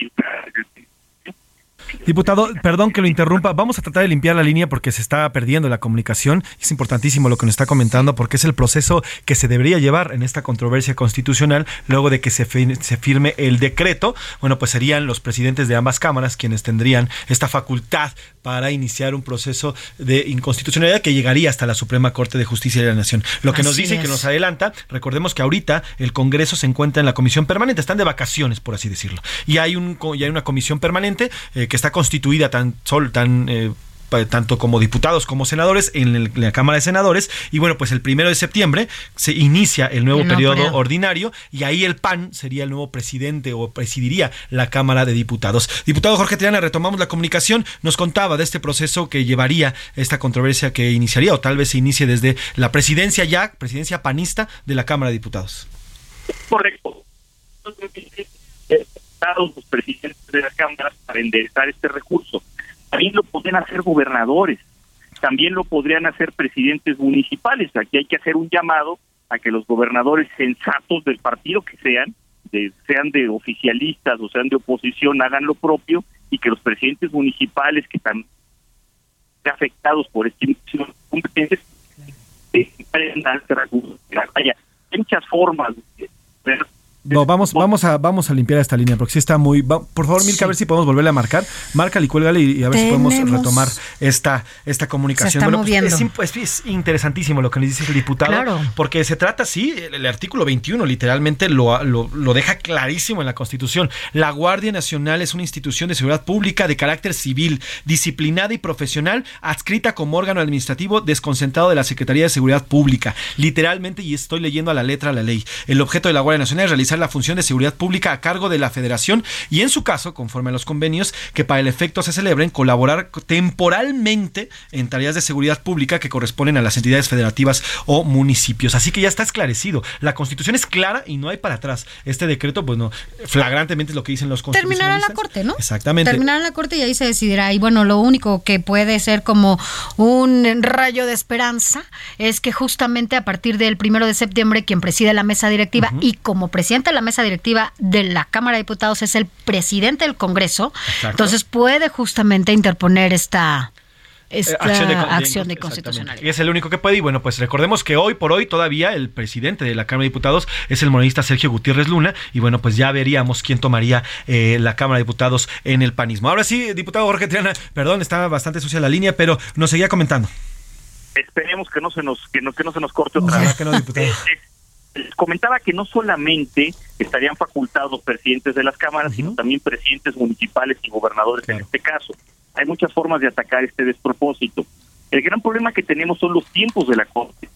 Diputado, perdón que lo interrumpa. Vamos a tratar de limpiar la línea porque se está perdiendo la comunicación. Es importantísimo lo que nos está comentando porque es el proceso que se debería llevar en esta controversia constitucional luego de que se, se firme el decreto. Bueno, pues serían los presidentes de ambas cámaras quienes tendrían esta facultad para iniciar un proceso de inconstitucionalidad que llegaría hasta la Suprema Corte de Justicia de la Nación. Lo que nos dice y que nos adelanta, recordemos que ahorita el Congreso se encuentra en la comisión permanente, están de vacaciones, por así decirlo. Y hay, un, y hay una comisión permanente eh, que está constituida tan sol, tan eh, tanto como diputados como senadores en, la Cámara de Senadores. Y bueno, pues el primero de septiembre se inicia el nuevo, periodo, ordinario y ahí el PAN sería el nuevo presidente o presidiría la Cámara de Diputados. Diputado Jorge Triana, retomamos la comunicación. Nos contaba de este proceso que llevaría esta controversia que iniciaría o tal vez se inicie desde la presidencia ya, presidencia panista de la Cámara de Diputados. Correcto los presidentes de las cámaras para enderezar este recurso. También lo podrían hacer gobernadores, también lo podrían hacer presidentes municipales. Aquí hay que hacer un llamado a que los gobernadores sensatos del partido que sean, de, sean de oficialistas o sean de oposición, hagan lo propio y que los presidentes municipales que están afectados por esta competencias eh, este recurso. Hay muchas formas de ver no, vamos, vamos a, vamos a limpiar esta línea porque sí está muy. por favor, Milka, a ver si podemos volverle a marcar. Márcale y cuélgale y, a ver si podemos retomar esta, esta comunicación. Pues, pues, es, interesantísimo lo que nos dice el diputado. Porque se trata, sí, el, artículo 21 literalmente lo, lo, lo, deja clarísimo en la Constitución. La Guardia Nacional es una institución de seguridad pública de carácter civil, disciplinada y profesional, adscrita como órgano administrativo desconcentrado de la Secretaría de Seguridad Pública. Literalmente, y estoy leyendo a la letra la ley. El objeto de la Guardia Nacional es realizar la función de seguridad pública a cargo de la federación y en su caso, conforme a los convenios que para el efecto se celebren, colaborar temporalmente en tareas de seguridad pública que corresponden a las entidades federativas o municipios. Así que ya está esclarecido. La constitución es clara y no hay para atrás. Este decreto, bueno, flagrantemente es lo que dicen los Terminará la corte, ¿no? Exactamente. Terminará la corte y ahí se decidirá. Y bueno, lo único que puede ser como un rayo de esperanza es que justamente a partir del primero de septiembre quien preside la mesa directiva y como presidente de la mesa directiva de la Cámara de Diputados es el presidente del Congreso, entonces puede justamente interponer esta esta eh, acción de, constitucionalidad. Y es el único que puede. Y bueno, pues recordemos que hoy por hoy todavía el presidente de la Cámara de Diputados es el monarquista Sergio Gutiérrez Luna. Y bueno, pues ya veríamos quién tomaría eh, la Cámara de Diputados en el panismo. Ahora sí, diputado Jorge Triana, perdón, estaba bastante sucia la línea, pero nos seguía comentando. Esperemos que no se nos, que no, que no se nos corte otra vez. Que no, diputado. [LAUGHS] comentaba que no solamente estarían facultados presidentes de las cámaras, sino también presidentes municipales y gobernadores en este caso. Hay muchas formas de atacar este despropósito. El gran problema que tenemos son los tiempos de la Corte.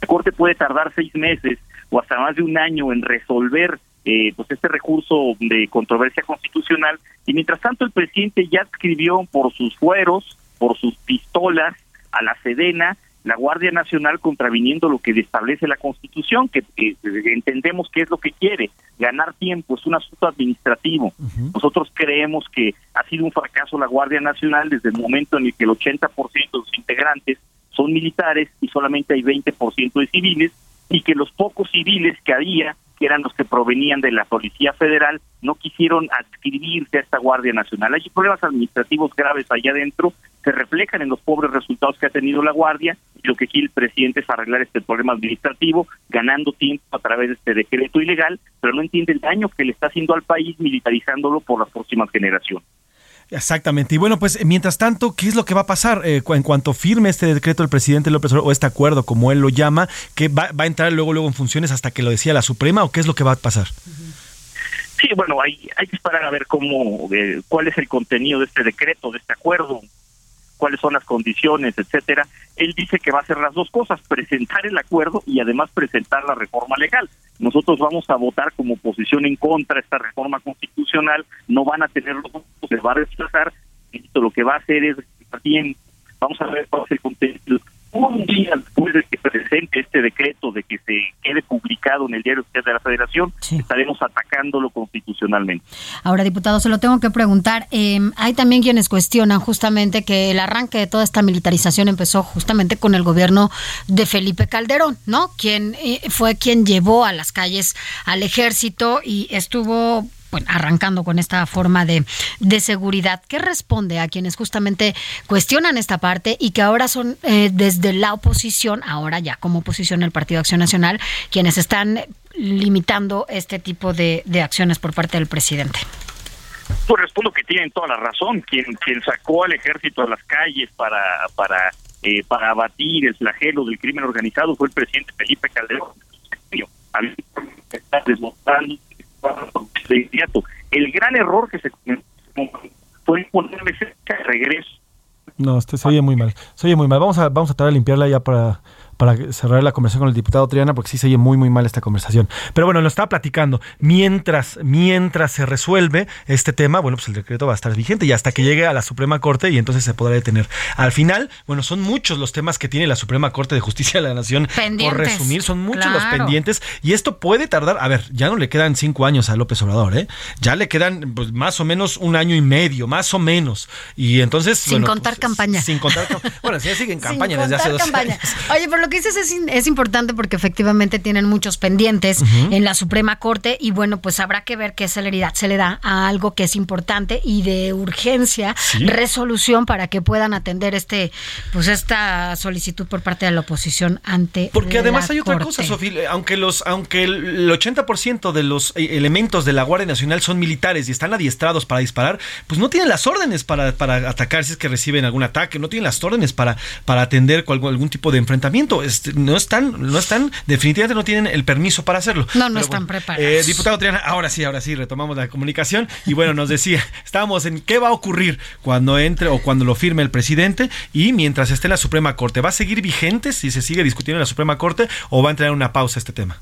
La Corte puede tardar seis meses o hasta más de un año en resolver eh, pues este recurso de controversia constitucional y mientras tanto el presidente ya escribió por sus fueros, por sus pistolas a la Sedena la Guardia Nacional contraviniendo lo que establece la Constitución, que, entendemos que es lo que quiere, ganar tiempo, es un asunto administrativo. Nosotros creemos que ha sido un fracaso la Guardia Nacional desde el momento en el que el 80% de los integrantes son militares y solamente hay 20% de civiles, y que los pocos civiles que había que eran los que provenían de la Policía Federal, no quisieron adscribirse a esta Guardia Nacional. Hay problemas administrativos graves allá adentro, se reflejan en los pobres resultados que ha tenido la Guardia, y lo que quiere el presidente es arreglar este problema administrativo, ganando tiempo a través de este decreto ilegal, pero no entiende el daño que le está haciendo al país militarizándolo por las próximas generaciones. Exactamente. Y bueno, pues mientras tanto, ¿qué es lo que va a pasar eh, en cuanto firme este decreto del presidente López Obrador o este acuerdo, como él lo llama, que va, a entrar luego luego en funciones hasta que lo decía la Suprema o qué es lo que va a pasar? Sí, bueno, hay, hay que esperar a ver cómo, eh, cuál es el contenido de este decreto, de este acuerdo cuáles son las condiciones, etcétera. Él dice que va a hacer las dos cosas, presentar el acuerdo y además presentar la reforma legal. Nosotros vamos a votar como oposición en contra de esta reforma constitucional, no van a tener los votos, se va a rechazar, lo que va a hacer es vamos a ver cuál es el contenido un día después de que presente este decreto de que se quede publicado en el diario de la Federación, estaremos atacándolo constitucionalmente. Ahora, diputado, se lo tengo que preguntar. Em, hay también quienes cuestionan justamente que el arranque de toda esta militarización empezó justamente con el gobierno de Felipe Calderón, ¿no? Quien eh, fue quien llevó a las calles al ejército y estuvo bueno, arrancando con esta forma de, de, seguridad. ¿Qué responde a quienes justamente cuestionan esta parte y que ahora son eh, desde la oposición, ahora ya como oposición el Partido Acción Nacional, quienes están limitando este tipo de, de acciones por parte del presidente? Pues respondo que tienen toda la razón. Quien, quien sacó al ejército a las calles para, para, eh, para abatir el flagelo del crimen organizado fue el presidente Felipe Calderón. Desmontando de inmediato. El gran error que se fue ponerle cerca de regreso. No, este se oye muy mal. Se oye muy mal. Vamos a, vamos a tratar de limpiarla ya para para cerrar la conversación con el diputado Triana, porque sí se oye muy, muy mal esta conversación. Pero bueno, lo estaba platicando. Mientras, mientras se resuelve este tema, bueno, pues el decreto va a estar vigente y hasta que llegue a la Suprema Corte y entonces se podrá detener. Al final, bueno, son muchos los temas que tiene la Suprema Corte de Justicia de la Nación. Por resumir, son muchos los pendientes y esto puede tardar, a ver, ya no le quedan cinco años a López Obrador, ¿eh? Ya le quedan pues, más o menos un año y medio, más o menos. Y entonces... Sin contar pues, campaña. Sin contar... Bueno, sí, sigue en [LAUGHS] campaña desde hace dos años. Oye, pero lo que dices es, importante porque efectivamente tienen muchos pendientes en la Suprema Corte y bueno, pues habrá que ver qué celeridad se le da a algo que es importante y de urgencia, resolución para que puedan atender este, pues esta solicitud por parte de la oposición ante Porque además hay otra cosa, Sofía, aunque los, aunque el 80% de los eh, elementos de la Guardia Nacional son militares y están adiestrados para disparar, pues no tienen las órdenes para, para atacar si es que reciben algún ataque, no tienen las órdenes para, para atender algún, algún tipo de enfrentamiento. Este, no están, no están, definitivamente no tienen el permiso para hacerlo. No, no están preparados. Eh, diputado Triana, ahora sí, ahora sí, retomamos la comunicación y bueno, nos decía, [LAUGHS] estábamos en qué va a ocurrir cuando entre o cuando lo firme el presidente y mientras esté en la Suprema Corte. ¿Va a seguir vigente si se sigue discutiendo en la Suprema Corte o va a entrar en una pausa este tema?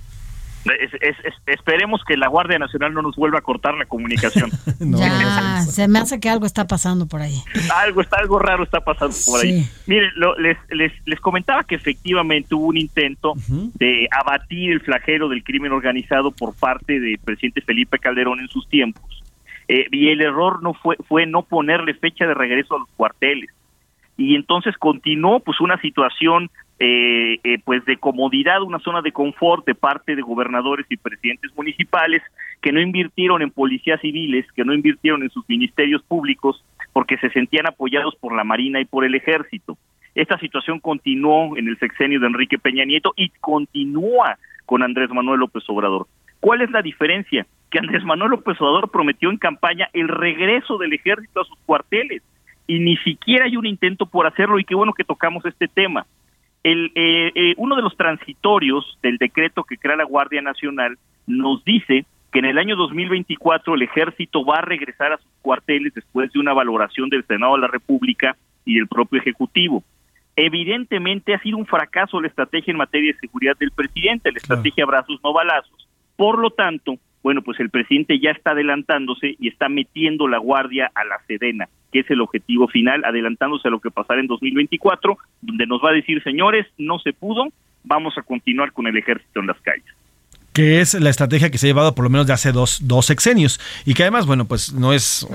Esperemos que la Guardia Nacional no nos vuelva a cortar la comunicación. [LAUGHS] ya, se me hace que algo está pasando por ahí. Algo está, algo raro está pasando por ahí. Miren, les, les, les, comentaba que efectivamente hubo un intento de abatir el flagelo del crimen organizado por parte del presidente Felipe Calderón en sus tiempos. Eh, y el error no fue, fue no ponerle fecha de regreso a los cuarteles. Y entonces continuó pues una situación eh, eh, pues de comodidad, una zona de confort de parte de gobernadores y presidentes municipales que no invirtieron en policías civiles, que no invirtieron en sus ministerios públicos porque se sentían apoyados por la Marina y por el Ejército. Esta situación continuó en el sexenio de Enrique Peña Nieto y continúa con Andrés Manuel López Obrador. ¿Cuál es la diferencia? Que Andrés Manuel López Obrador prometió en campaña el regreso del ejército a sus cuarteles y ni siquiera hay un intento por hacerlo y qué bueno que tocamos este tema el, eh, eh, uno de los transitorios del decreto que crea la Guardia Nacional nos dice que en el año 2024 el ejército va a regresar a sus cuarteles después de una valoración del Senado de la República y del propio Ejecutivo. Evidentemente ha sido un fracaso la estrategia en materia de seguridad del presidente, la estrategia abrazos no balazos. Por lo tanto, bueno, pues el presidente ya está adelantándose y está metiendo la guardia a la Sedena. Que es el objetivo final, adelantándose a lo que pasará en 2024, donde nos va a decir, señores, no se pudo, vamos a continuar con el ejército en las calles que es la estrategia que se ha llevado por lo menos de hace dos, dos sexenios y que además, bueno, pues no es,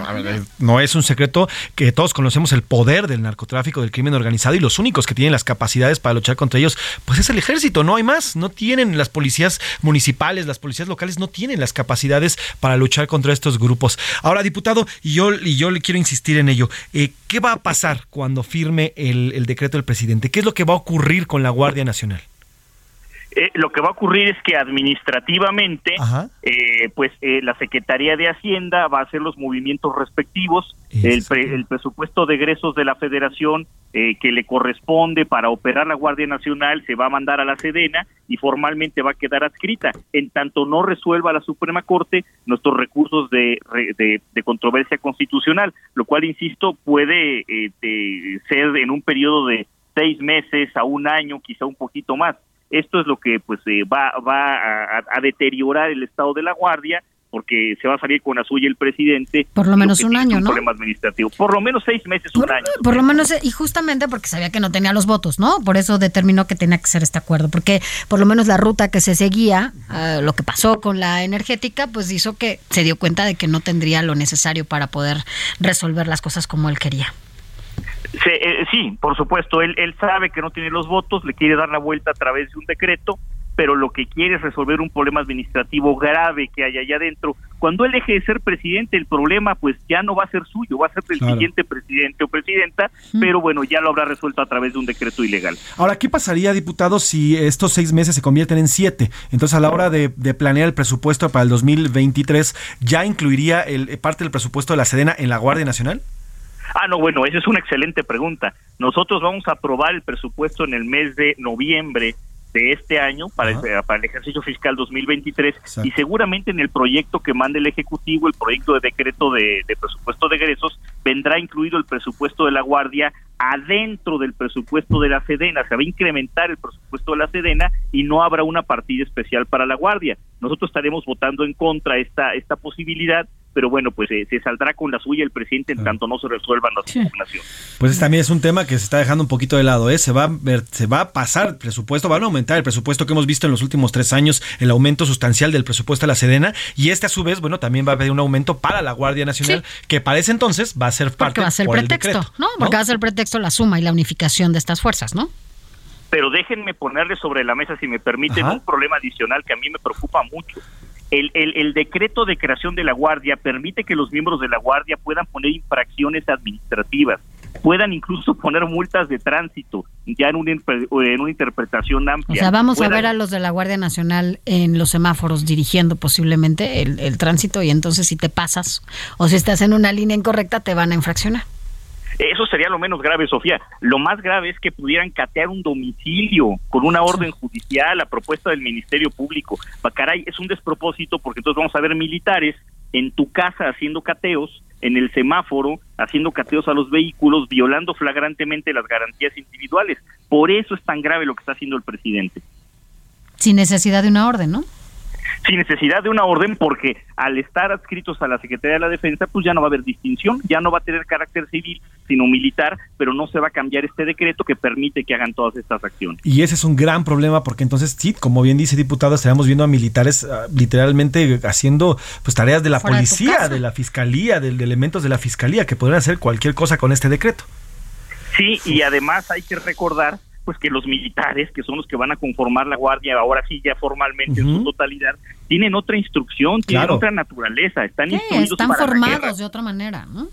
no es un secreto que todos conocemos el poder del narcotráfico, del crimen organizado y los únicos que tienen las capacidades para luchar contra ellos, pues es el ejército, no hay más, no tienen las policías municipales, las policías locales no tienen las capacidades para luchar contra estos grupos. Ahora, diputado, y yo, y yo le quiero insistir en ello, eh, ¿qué va a pasar cuando firme el, el decreto del presidente? ¿Qué es lo que va a ocurrir con la Guardia Nacional? Eh, lo que va a ocurrir es que administrativamente, eh, pues eh, la Secretaría de Hacienda va a hacer los movimientos respectivos, el, el, presupuesto de egresos de la Federación que le corresponde para operar la Guardia Nacional se va a mandar a la Sedena y formalmente va a quedar adscrita. En tanto no resuelva la Suprema Corte nuestros recursos de, de, controversia constitucional, lo cual, insisto, puede ser en un periodo de seis meses a un año, quizá un poquito más esto es lo que pues eh, va, va a, deteriorar el estado de la guardia porque se va a salir con la suya el presidente. Por lo menos un año, un ¿no? Problema administrativo. Por lo menos seis meses, un año. Por lo menos, y justamente porque sabía que no tenía los votos, ¿no? Por eso determinó que tenía que ser este acuerdo, porque por lo menos la ruta que se seguía, ah, lo que pasó con la energética, pues hizo que se dio cuenta de que no tendría lo necesario para poder resolver las cosas como él quería. Eh, sí, por supuesto, él, él sabe que no tiene los votos, le quiere dar la vuelta a través de un decreto, pero lo que quiere es resolver un problema administrativo grave que hay allá adentro. Cuando él deje de ser presidente, el problema pues ya no va a ser suyo, va a ser del siguiente presidente o presidenta, pero bueno, ya lo habrá resuelto a través de un decreto ilegal. Ahora, ¿qué pasaría, diputado, si estos seis meses se convierten en siete? Entonces, a la hora de, planear el presupuesto para el 2023, ¿ya incluiría el, parte del presupuesto de la Sedena en la Guardia Nacional? Ah, no, bueno, esa es una excelente pregunta. Nosotros vamos a aprobar el presupuesto en el mes de noviembre de este año para, el, para el ejercicio fiscal 2023 y seguramente en el proyecto que mande el Ejecutivo, el proyecto de decreto de, de presupuesto de egresos, vendrá incluido el presupuesto de la Guardia adentro del presupuesto de la Sedena, se va a incrementar el presupuesto de la Sedena y no habrá una partida especial para la Guardia. Nosotros estaremos votando en contra esta esta posibilidad pero bueno, pues eh, se saldrá con la suya el presidente en tanto no se resuelvan las sí. Pues también es un tema que se está dejando un poquito de lado, ¿eh? Se va a ver, se va a pasar el presupuesto, van a aumentar el presupuesto que hemos visto en los últimos tres años, el aumento sustancial del presupuesto de la Sedena, y este a su vez, bueno, también va a haber un aumento para la Guardia Nacional, que para ese entonces va a ser parte Porque va a ser pretexto, ¿no? Porque va a ser pretexto la suma y la unificación de estas fuerzas, ¿no? Pero déjenme ponerle sobre la mesa, si me permiten, un problema adicional que a mí me preocupa mucho el, el, decreto de creación de la Guardia permite que los miembros de la Guardia puedan poner infracciones administrativas, puedan incluso poner multas de tránsito, ya en una, en una interpretación amplia. O sea, vamos a ver a los de la Guardia Nacional en los semáforos dirigiendo posiblemente el, el tránsito y entonces si te pasas o si estás en una línea incorrecta te van a infraccionar. Eso sería lo menos grave, Sofía. Lo más grave es que pudieran catear un domicilio con una orden judicial a propuesta del Ministerio Público. Bacaray, es un despropósito porque entonces vamos a ver militares en tu casa haciendo cateos, en el semáforo, haciendo cateos a los vehículos, violando flagrantemente las garantías individuales. Por eso es tan grave lo que está haciendo el presidente. Sin necesidad de una orden, ¿no? Sin necesidad de una orden porque al estar adscritos a la Secretaría de la Defensa pues ya no va a haber distinción, ya no va a tener carácter civil sino militar, pero no se va a cambiar este decreto que permite que hagan todas estas acciones. Y ese es un gran problema porque entonces sí, como bien dice diputado, estaremos viendo a militares ah, literalmente haciendo pues tareas de la policía, de, la fiscalía, de, de elementos de la fiscalía que podrían hacer cualquier cosa con este decreto. Sí, y además hay que recordar pues que los militares, que son los que van a conformar la guardia, ahora sí ya formalmente en su totalidad, tienen otra instrucción, tienen otra naturaleza, están instruidos están formados de otra manera, ¿no?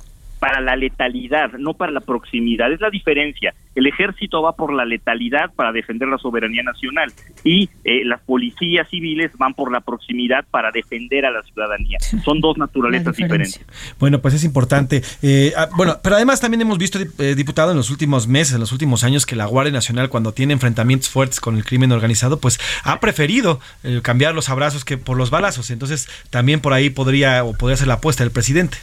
Para la letalidad, no para la proximidad. Es la diferencia. El ejército va por la letalidad para defender la soberanía nacional y eh, las policías civiles van por la proximidad para defender a la ciudadanía. Son dos naturalezas diferentes. Bueno, pues es importante. Eh, ah, bueno, pero además también hemos visto, eh, diputado, en los últimos meses, en los últimos años, que la Guardia Nacional, cuando tiene enfrentamientos fuertes con el crimen organizado, pues ha preferido cambiar los abrazos que por los balazos. Entonces, también por ahí podría o podría ser la apuesta del presidente.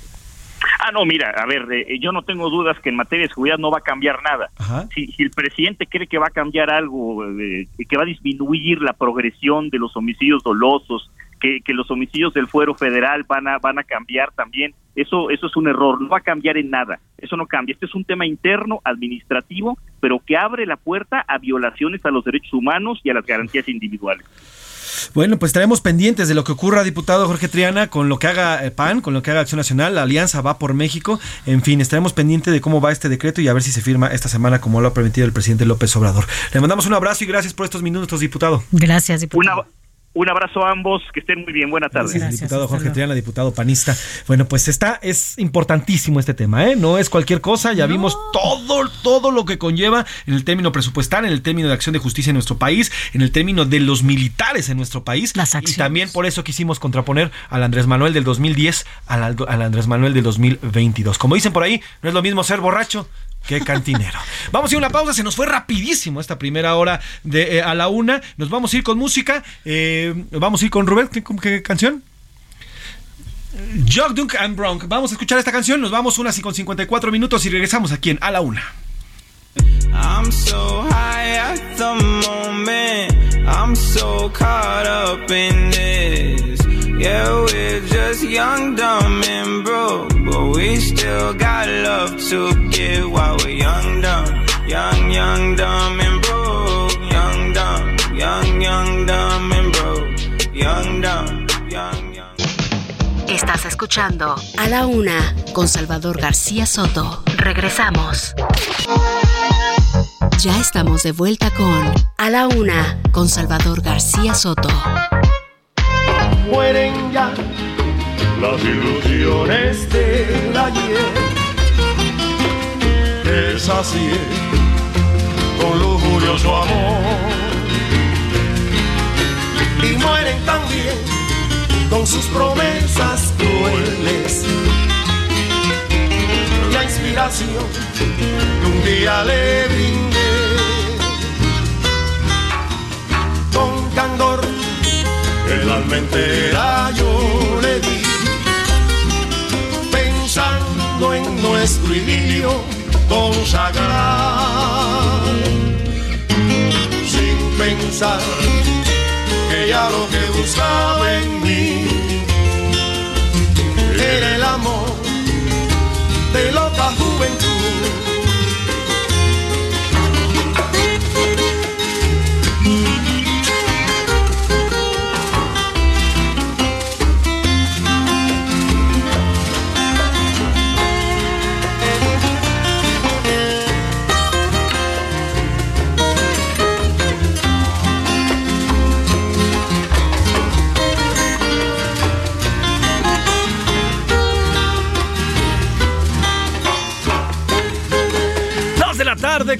Ah, no, mira, a ver, eh, yo no tengo dudas que en materia de seguridad no va a cambiar nada. Si, el presidente cree que va a cambiar algo, eh, que va a disminuir la progresión de los homicidios dolosos, que, que los homicidios del fuero federal van a van a cambiar también. Eso eso es un error, no va a cambiar en nada. Eso no cambia. Este es un tema interno administrativo, pero que abre la puerta a violaciones a los derechos humanos y a las garantías individuales. Bueno, pues estaremos pendientes de lo que ocurra, diputado Jorge Triana, con lo que haga eh, PAN, con lo que haga Acción Nacional, la Alianza va por México. En fin, estaremos pendientes de cómo va este decreto y a ver si se firma esta semana como lo ha permitido el presidente López Obrador. Le mandamos un abrazo y gracias por estos minutos, diputado. Gracias, diputado. Un abrazo a ambos, que estén muy bien, buenas tardes. Gracias, diputado Jorge Triana, diputado panista. Bueno, pues está, es importantísimo este tema, ¿eh? No es cualquier cosa, ya vimos todo, todo lo que conlleva en el término presupuestal, en el término de acción de justicia en nuestro país, en el término de los militares en nuestro país. Las y también por eso quisimos contraponer al Andrés Manuel del 2010 al, al Andrés Manuel del 2022. Como dicen por ahí, no es lo mismo ser borracho Qué cantinero. Vamos a ir a una pausa, se nos fue rapidísimo esta primera hora de eh, a la una. Nos vamos a ir con música. Eh, vamos a ir con Rubén. ¿Qué, canción? Jog Dunk and Bronc. Vamos a escuchar esta canción. Nos vamos unas y con 54 minutos y regresamos aquí en A la Una. I'm so high at the moment. I'm so caught up in this. Yeah, we're just young, dumb, and broke. But we still got love to give while we're young, dumb. Young, young, dumb, and broke. Young, dumb, young, young, dumb, and broke. Young, dumb, young, young. Estás escuchando A la Una con Salvador García Soto. Regresamos. Ya estamos de vuelta con A la Una con Salvador García Soto. Mueren ya las ilusiones del ayer. Es así, con lujurioso amor. Y mueren también con sus promesas crueles. La inspiración que un día le brindé. Alma entera yo le di, pensando en nuestro idilio consagrar, sin pensar que ya lo que buscaba en mí era el amor de loca juventud.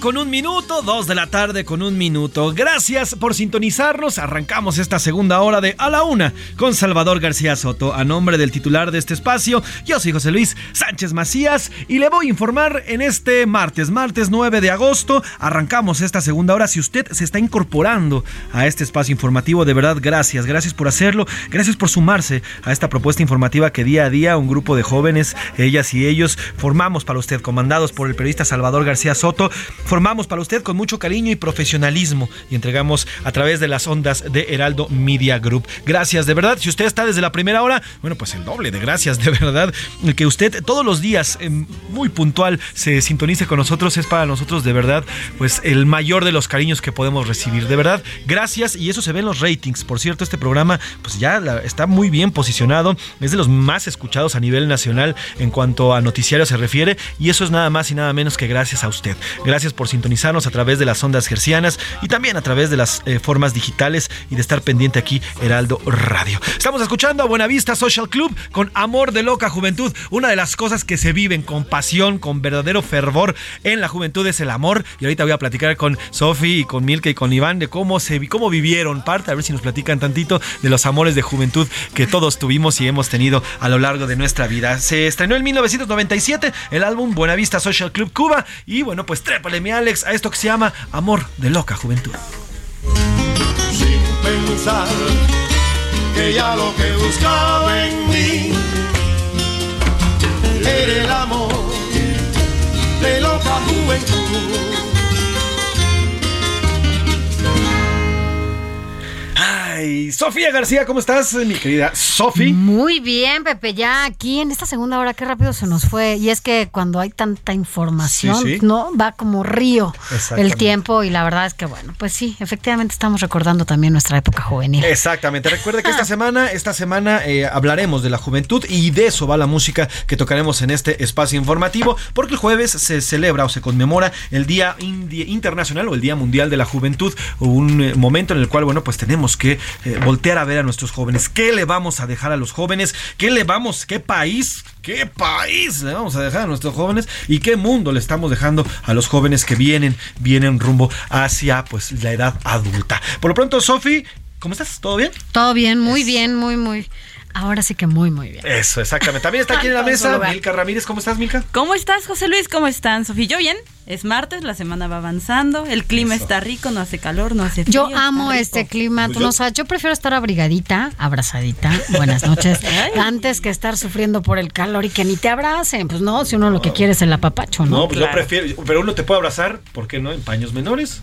Con un minuto, dos de la tarde con un minuto. Gracias por sintonizarnos. Arrancamos esta segunda hora de A la Una con Salvador García Soto. A nombre del titular de este espacio, yo soy José Luis Sánchez Macías y le voy a informar en este martes, martes 9 de agosto. Arrancamos esta segunda hora. Si usted se está incorporando a este espacio informativo, de verdad, gracias. Gracias por hacerlo. Gracias por sumarse a esta propuesta informativa que día a día un grupo de jóvenes, ellas y ellos, formamos para usted, comandados por el periodista Salvador García Soto formamos para usted con mucho cariño y profesionalismo y entregamos a través de las ondas de Heraldo Media Group. Gracias, de verdad. Si usted está desde la primera hora, bueno, pues el doble de gracias, de verdad. Que usted todos los días, eh, muy puntual, se sintonice con nosotros es para nosotros, de verdad, pues el mayor de los cariños que podemos recibir. De verdad, gracias. Y eso se ve en los ratings. Por cierto, este programa, pues ya está muy bien posicionado. Es de los más escuchados a nivel nacional en cuanto a noticiario se refiere. Y eso es nada más y nada menos que gracias a usted. Gracias por sintonizarnos a través de las ondas gercianas y también a través de las eh, formas digitales y de estar pendiente aquí Heraldo Radio. Estamos escuchando a Buenavista Social Club con Amor de Loca Juventud. Una de las cosas que se viven con pasión, con verdadero fervor en la juventud es el amor. Y ahorita voy a platicar con Sofi y con Milka y con Iván de cómo, se, cómo vivieron parte, a ver si nos platican tantito de los amores de juventud que todos tuvimos y hemos tenido a lo largo de nuestra vida. Se estrenó en 1997 el álbum Buenavista Social Club Cuba y bueno, pues trépale mi Alex a esto que se llama Amor de Loca Juventud. sin pensar que ya lo que buscaba en mí era el amor de loca juventud. Ay, Sofía García, ¿cómo estás, mi querida Sofi? Muy bien, Pepe, ya aquí en esta segunda hora, qué rápido se nos fue. Y es que cuando hay tanta información, Sí, sí. ¿no? Va como río el tiempo y la verdad es que, bueno, pues sí, efectivamente estamos recordando también nuestra época juvenil. Exactamente. Recuerde que esta [LAUGHS] semana, esta semana eh, hablaremos de la juventud y de eso va la música que tocaremos en este espacio informativo, porque el jueves se celebra o se conmemora el Día Internacional o el Día Mundial de la Juventud, un eh, momento en el cual, bueno, pues tenemos que eh, voltear a ver a nuestros jóvenes. ¿Qué le vamos a dejar a los jóvenes? ¿Qué le vamos, qué país, qué país le vamos a dejar a nuestros jóvenes? ¿Y qué mundo le estamos dejando a los jóvenes que vienen, vienen rumbo hacia, pues, la edad adulta? Por lo pronto, Sofi, ¿cómo estás? ¿Todo bien? Todo bien, muy bien, muy, muy. Ahora sí que muy, muy bien. Eso, exactamente. También está aquí en la [LAUGHS] mesa. Milka Ramírez. ¿Cómo estás, Milka? ¿Cómo estás, José Luis? ¿Cómo están, Sofía? Yo bien. Es martes, la semana va avanzando, el clima está rico, no hace calor, no hace frío. Yo amo este clima, tú Yo- no sabes, yo prefiero estar abrigadita, abrazadita, buenas noches, [LAUGHS] antes que estar sufriendo por el calor y que ni te abracen, pues no, si uno lo que quiere es el apapacho, ¿no? No, pues yo prefiero. Pero uno te puede abrazar, ¿por qué no? En paños menores.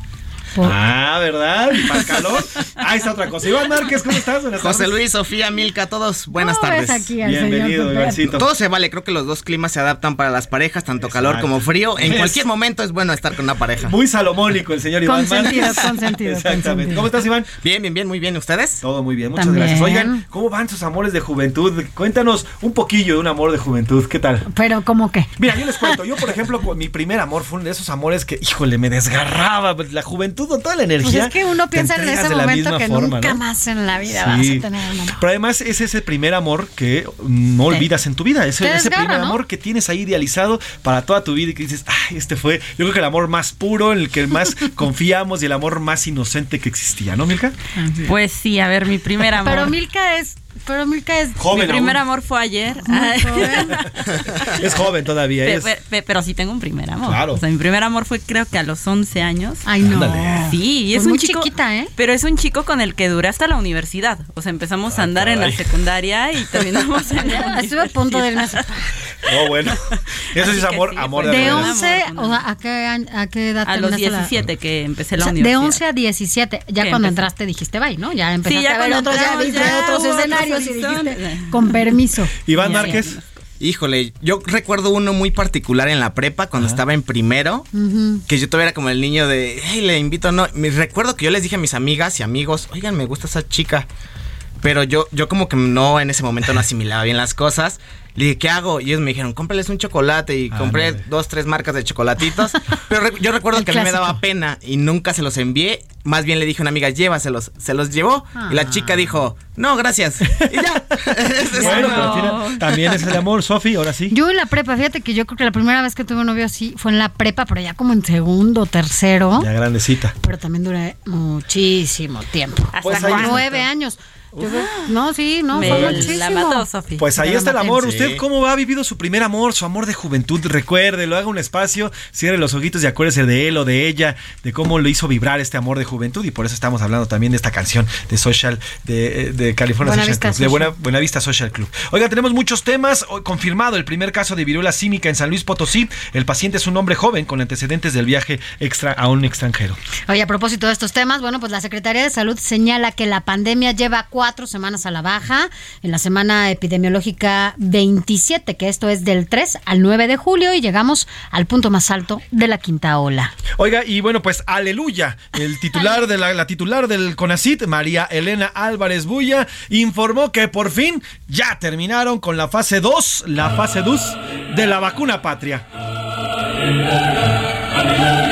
Ah, ¿verdad? Y para el calor. Ah, está otra cosa. Iván Márquez, ¿cómo estás? Buenas José tardes. Luis, Sofía, Milka, todos buenas ¿Cómo ves tardes. aquí al Bienvenido? Ivancito. Todo se vale, creo que los dos climas se adaptan para las parejas, tanto calor como frío. En Es- cualquier momento es bueno estar con una pareja. Muy salomónico el señor Iván Consentido, Márquez. consentido, Exactamente. consentido. ¿Cómo estás, Iván? Bien, bien, bien, muy bien. ¿Ustedes? Todo muy bien, muchas También. gracias. Oigan, ¿cómo van sus amores de juventud? Cuéntanos un poquillo de un amor de juventud. ¿Qué tal? Pero ¿cómo que? Mira, yo les cuento, yo por ejemplo, mi primer amor fue uno de esos amores que, híjole, me desgarraba, pues, la juventud con toda la Pues energía. es que uno piensa en ese momento que forma, nunca ¿no? más en la vida Sí. vas a tener un amor. Pero además es ese primer amor que no olvidas en tu vida, ese, te ese desgarra, primer ¿no? amor que tienes ahí idealizado para toda tu vida y que dices, ay, este fue, yo creo que el amor más puro, en el que más [LAUGHS] confiamos y el amor más inocente que existía, ¿no, Milka? Pues sí, a ver, mi primer amor. Pero Milka es, pero Milka es Joven mi primer aún. amor fue ayer. Ay. joven. [LAUGHS] Es joven todavía, Pe- es. pe- pe- pero sí tengo un primer amor. Claro. O sea, mi primer amor fue creo que a los 11 años. Ay, no. Ándale. Sí, y es Pues un muy chico. chiquita, ¿eh? Pero es un chico con el que duré hasta la universidad. O sea, empezamos a andar en la secundaria y terminamos en la [LAUGHS] Estuve a punto de irme a [LAUGHS] Oh, bueno. Eso sí es amor, sí, amor de De un verdad. 11, amor, o sea, ¿a qué, año- a qué edad A los terminaste la- 17 que empecé la O sea, de universidad. 11 a 17, ya cuando empecé. entraste dijiste bye, ¿no? Ya empezaste ya a ver otros, ya ya otros hubo y dijiste, con permiso. Iván Márquez. Híjole, yo recuerdo uno muy particular en la prepa cuando estaba en primero. Que yo todavía era como el niño de, hey, le invito, no. Me recuerdo que yo les dije a mis amigas y amigos, oigan, me gusta esa chica. Pero yo, yo como que no, en ese momento no asimilaba bien las cosas. Le dije, ¿qué hago? Y ellos me dijeron, cómprales un chocolate. Y Ah, compré no, dos, tres marcas de chocolatitos. [LAUGHS] Pero re- yo recuerdo El que a mí me daba pena y nunca se los envié. Más bien le dije a una amiga, llévaselos. Se los llevó. Y la Ah. chica dijo, no, gracias. Y ya. [LAUGHS] [LAUGHS] Bueno, pero final también es el amor, Sofi, ahora sí. Yo en la prepa, fíjate que yo creo que la primera vez que tuve un novio así fue en la prepa, pero ya como en segundo, tercero. Ya grandecita. Pero también duré muchísimo tiempo. ¿Hasta Pues ahí- cuándo? Nueve años. Yo creo- no, sí, no, Me fue la muchísimo. mató, Sofi. Pues ahí está el amor. Sí. ¿Usted cómo ha vivido su primer amor, su amor de juventud? Recuérdelo, haga un espacio, cierre los ojitos y acuérdese de él o de ella, de cómo lo hizo vibrar este amor de juventud. Y por eso estamos hablando también de esta canción de Social, de, de California Buena Social Vista Club, de. Buena, Buenavista Social Club. Oiga, tenemos muchos temas. Hoy confirmado el primer caso de viruela símica en San Luis Potosí. El paciente es un hombre joven con antecedentes del viaje extra a un extranjero. Oye, a propósito de estos temas, bueno, pues la Secretaría de Salud señala que la pandemia lleva cuatro semanas a la baja en la semana epidemiológica 27, que esto es del 3 al 9 de julio y llegamos al punto más alto de la quinta ola. Oiga, y bueno, pues aleluya. El titular de la, la titular del CONACIT, María Elena Álvarez Bulla, informó que por fin ya terminaron con la fase 2, la fase 2 de la vacuna patria.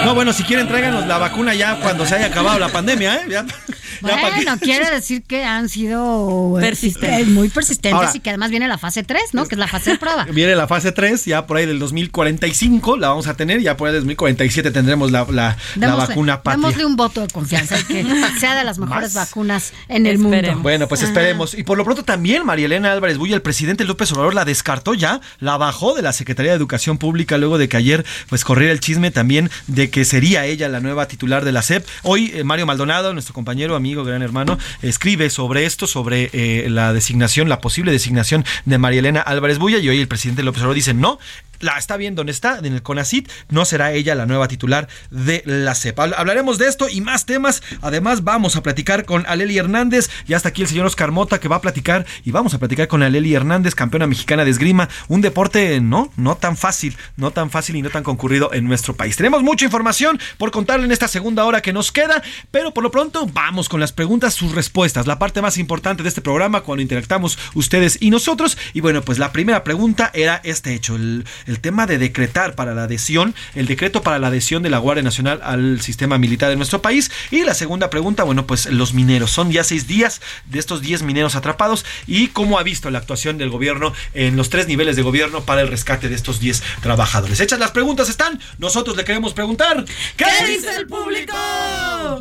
No, bueno, si quieren tráiganos la vacuna ya cuando se haya acabado la pandemia, ¿eh? Ya, ya Bueno, quiere decir que han sido eh, Persistentes. eh, muy persistentes Ahora- y que además viene la fase 3, ¿no? Que es la fase de prueba. [LAUGHS] Viene la fase 3, ya por ahí del 2045 la vamos a tener, ya por ahí del 2047 tendremos la, la, vacuna patria. démosle un voto de confianza y que [LAUGHS] sea de las mejores Más. vacunas en el Esperemos. mundo. Bueno, pues Ajá. esperemos. Y por lo pronto también María Elena Álvarez Bulla, el presidente López Obrador, la descartó ya, la bajó de la Secretaría de Educación Pública luego de que ayer pues corriera el chisme también de que sería ella la nueva titular de la SEP. Hoy eh, Mario Maldonado, nuestro compañero, amigo, gran hermano, escribe sobre esto, sobre eh, la designación, la posible designación de María Elena Álvarez Bulla y hoy el presidente López Obrador dice no. La está bien donde está, en el CONACIT, no será ella la nueva titular de la CEPA. Hablaremos de esto y más temas. Además, vamos a platicar con Aleli Hernández. Ya está aquí el señor Oscar Mota que va a platicar y vamos a platicar con Aleli Hernández, campeona mexicana de esgrima. Un deporte no, no tan fácil, no tan fácil y no tan concurrido en nuestro país. Tenemos mucha información por contarle en esta segunda hora que nos queda, pero por lo pronto vamos con las preguntas, sus respuestas, la parte más importante de este programa cuando interactamos ustedes y nosotros. Y bueno, pues la primera pregunta era este hecho, el, el tema de decretar para la adhesión, el decreto para la adhesión de la Guardia Nacional al sistema militar de nuestro país. Y la segunda pregunta, bueno, pues los mineros. Son ya seis días de estos 10 mineros atrapados y cómo ha visto la actuación del gobierno en los tres niveles de gobierno para el rescate de estos 10 trabajadores. Hechas las preguntas están, nosotros le queremos preguntar. ¿Qué, dice el público?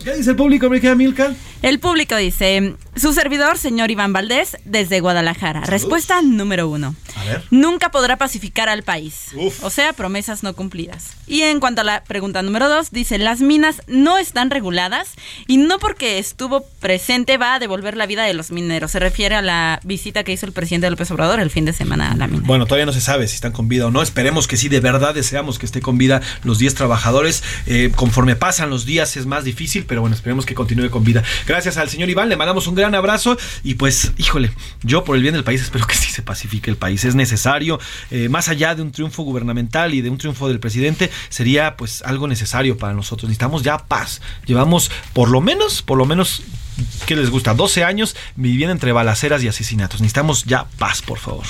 ¿Qué dice el público, mi Milka? El público dice, su servidor, señor Iván Valdés, desde Guadalajara. Respuesta número uno. A ver. Nunca podrá pacificar al país. O sea, promesas no cumplidas. Y en cuanto a la pregunta número dos, dice, las minas no están reguladas y no porque estuvo presente va a devolver la vida de los mineros. Se refiere a la visita que hizo el presidente López Obrador el fin de semana a la mina. Bueno, todavía no se sabe si están con vida o no. Esperemos que sí, de verdad deseamos que esté con vida los 10 trabajadores. Eh, conforme pasan los días es más difícil, pero bueno, esperemos que continúe con vida. Gracias al señor Iván, le mandamos un gran abrazo y pues, híjole, yo por el bien del país espero que sí se pacifique el país. Es necesario, eh, más allá de un triunfo gubernamental y de un triunfo del presidente, sería pues algo necesario para nosotros. Necesitamos ya paz. Llevamos por lo menos, por lo menos ¿qué les gusta? 12 años viviendo entre balaceras y asesinatos. Necesitamos ya paz, por favor.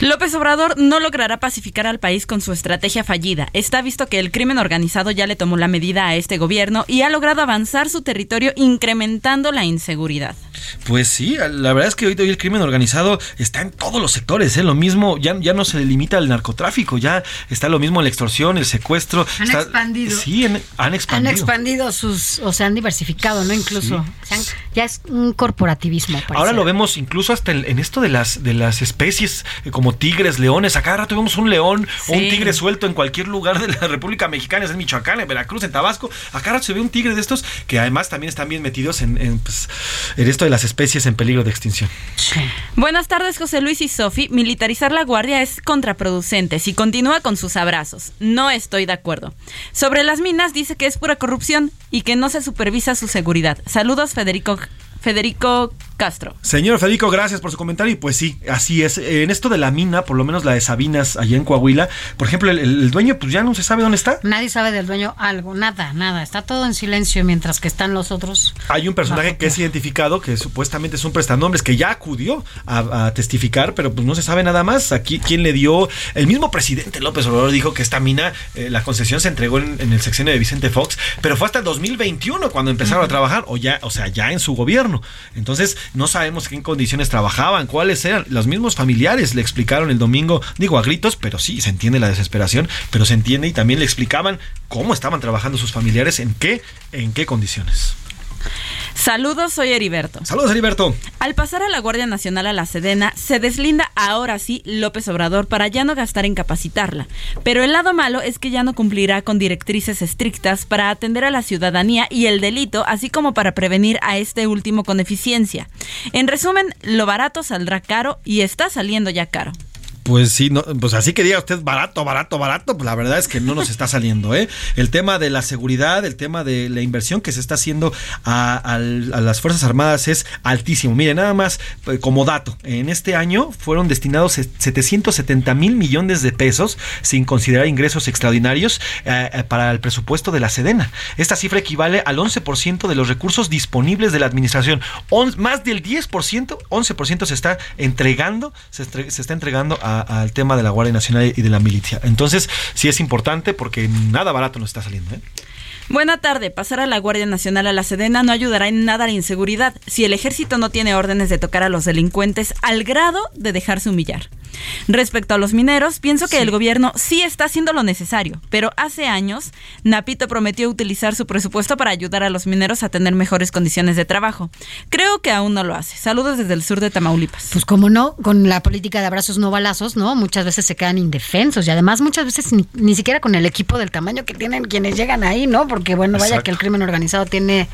López Obrador no logrará pacificar al país con su estrategia fallida. Está visto que el crimen organizado ya le tomó la medida a este gobierno y ha logrado avanzar su territorio incrementando la inseguridad. Pues sí, la verdad es que hoy, hoy el crimen organizado está en todos los sectores, ¿eh? lo mismo, ya, ya no se limita al narcotráfico, ya está lo mismo la extorsión, el secuestro. Han está- expandido. Sí, han, han Han expandido. expandido sus, o sea, han diversificado, ¿no? Incluso. Han- ya es un corporativismo. Ahora lo vemos incluso hasta en, en esto de las de las especies eh, como tigres, leones. A cada rato vemos un león o un tigre suelto en cualquier lugar de la [LAUGHS] República Mexicana, es en Michoacán, en Veracruz, en Tabasco. A cada rato se ve un tigre de estos que además también están bien metidos en, en, pues, en esto de las especies en peligro de extinción. Buenas tardes, José Luis y Sofi. Militarizar la guardia es contraproducente si continúa con sus abrazos. No estoy de acuerdo. Sobre las minas dice que es pura corrupción y que no se supervisa su seguridad. Saludos, Federico, Federico Castro. Señor Federico, gracias por su comentario. Y pues sí, así es. En esto de la mina, por lo menos la de Sabinas, allá en Coahuila, por ejemplo, el, el dueño, pues ya no se sabe dónde está. Nadie sabe del dueño algo, nada, nada. Está todo en silencio mientras que están los otros. Hay un personaje que es identificado, que supuestamente es un prestanombres, que ya acudió a, a testificar, pero pues no se sabe nada más. Aquí, ¿quién le dio? El mismo presidente López Obrador dijo que esta mina, eh, la concesión se entregó en, en el sexenio de Vicente Fox, pero fue hasta el 2021 cuando empezaron a trabajar, o ya, o sea, ya en su gobierno. Entonces, no sabemos qué condiciones trabajaban, cuáles eran. Los mismos familiares le explicaron el domingo, digo a gritos, pero sí, se entiende la desesperación, pero se entiende y también le explicaban cómo estaban trabajando sus familiares, en qué, en qué condiciones. Saludos, soy Heriberto. Saludos, Heriberto. Al pasar a la Guardia Nacional a la Sedena, se deslinda ahora sí López Obrador para ya no gastar en capacitarla. Pero el lado malo es que ya no cumplirá con directrices estrictas para atender a la ciudadanía y el delito, así como para prevenir a este último con eficiencia. En resumen, lo barato saldrá caro y está saliendo ya caro. Pues sí, no, pues así que diga usted barato, barato, barato, pues la verdad es que no nos está saliendo, ¿eh? El tema de la seguridad, el tema de la inversión que se está haciendo a, las Fuerzas Armadas es altísimo. Mire, nada más eh, como dato, en este año fueron destinados se- 770 mil millones de pesos, sin considerar ingresos extraordinarios, eh, eh, para el presupuesto de la Sedena. Esta cifra equivale al 11% de los recursos disponibles de la administración. On- más del 10%, 11% se está entregando, se, se está entregando a- al tema de la Guardia Nacional y de la milicia. Entonces, sí es importante porque nada barato nos está saliendo. ¿eh? Buena tarde. Pasar a la Guardia Nacional a la Sedena no ayudará en nada a la inseguridad si el ejército no tiene órdenes de tocar a los delincuentes al grado de dejarse humillar. Respecto a los mineros, pienso que el gobierno sí está haciendo lo necesario, pero hace años Napito prometió utilizar su presupuesto para ayudar a los mineros a tener mejores condiciones de trabajo. Creo que aún no lo hace. Saludos desde el sur de Tamaulipas. Pues como no, con la política de abrazos no balazos, ¿no? Muchas veces se quedan indefensos y además muchas veces ni, ni siquiera con el equipo del tamaño que tienen quienes llegan ahí, ¿no? Porque bueno, vaya Exacto. que el crimen organizado tiene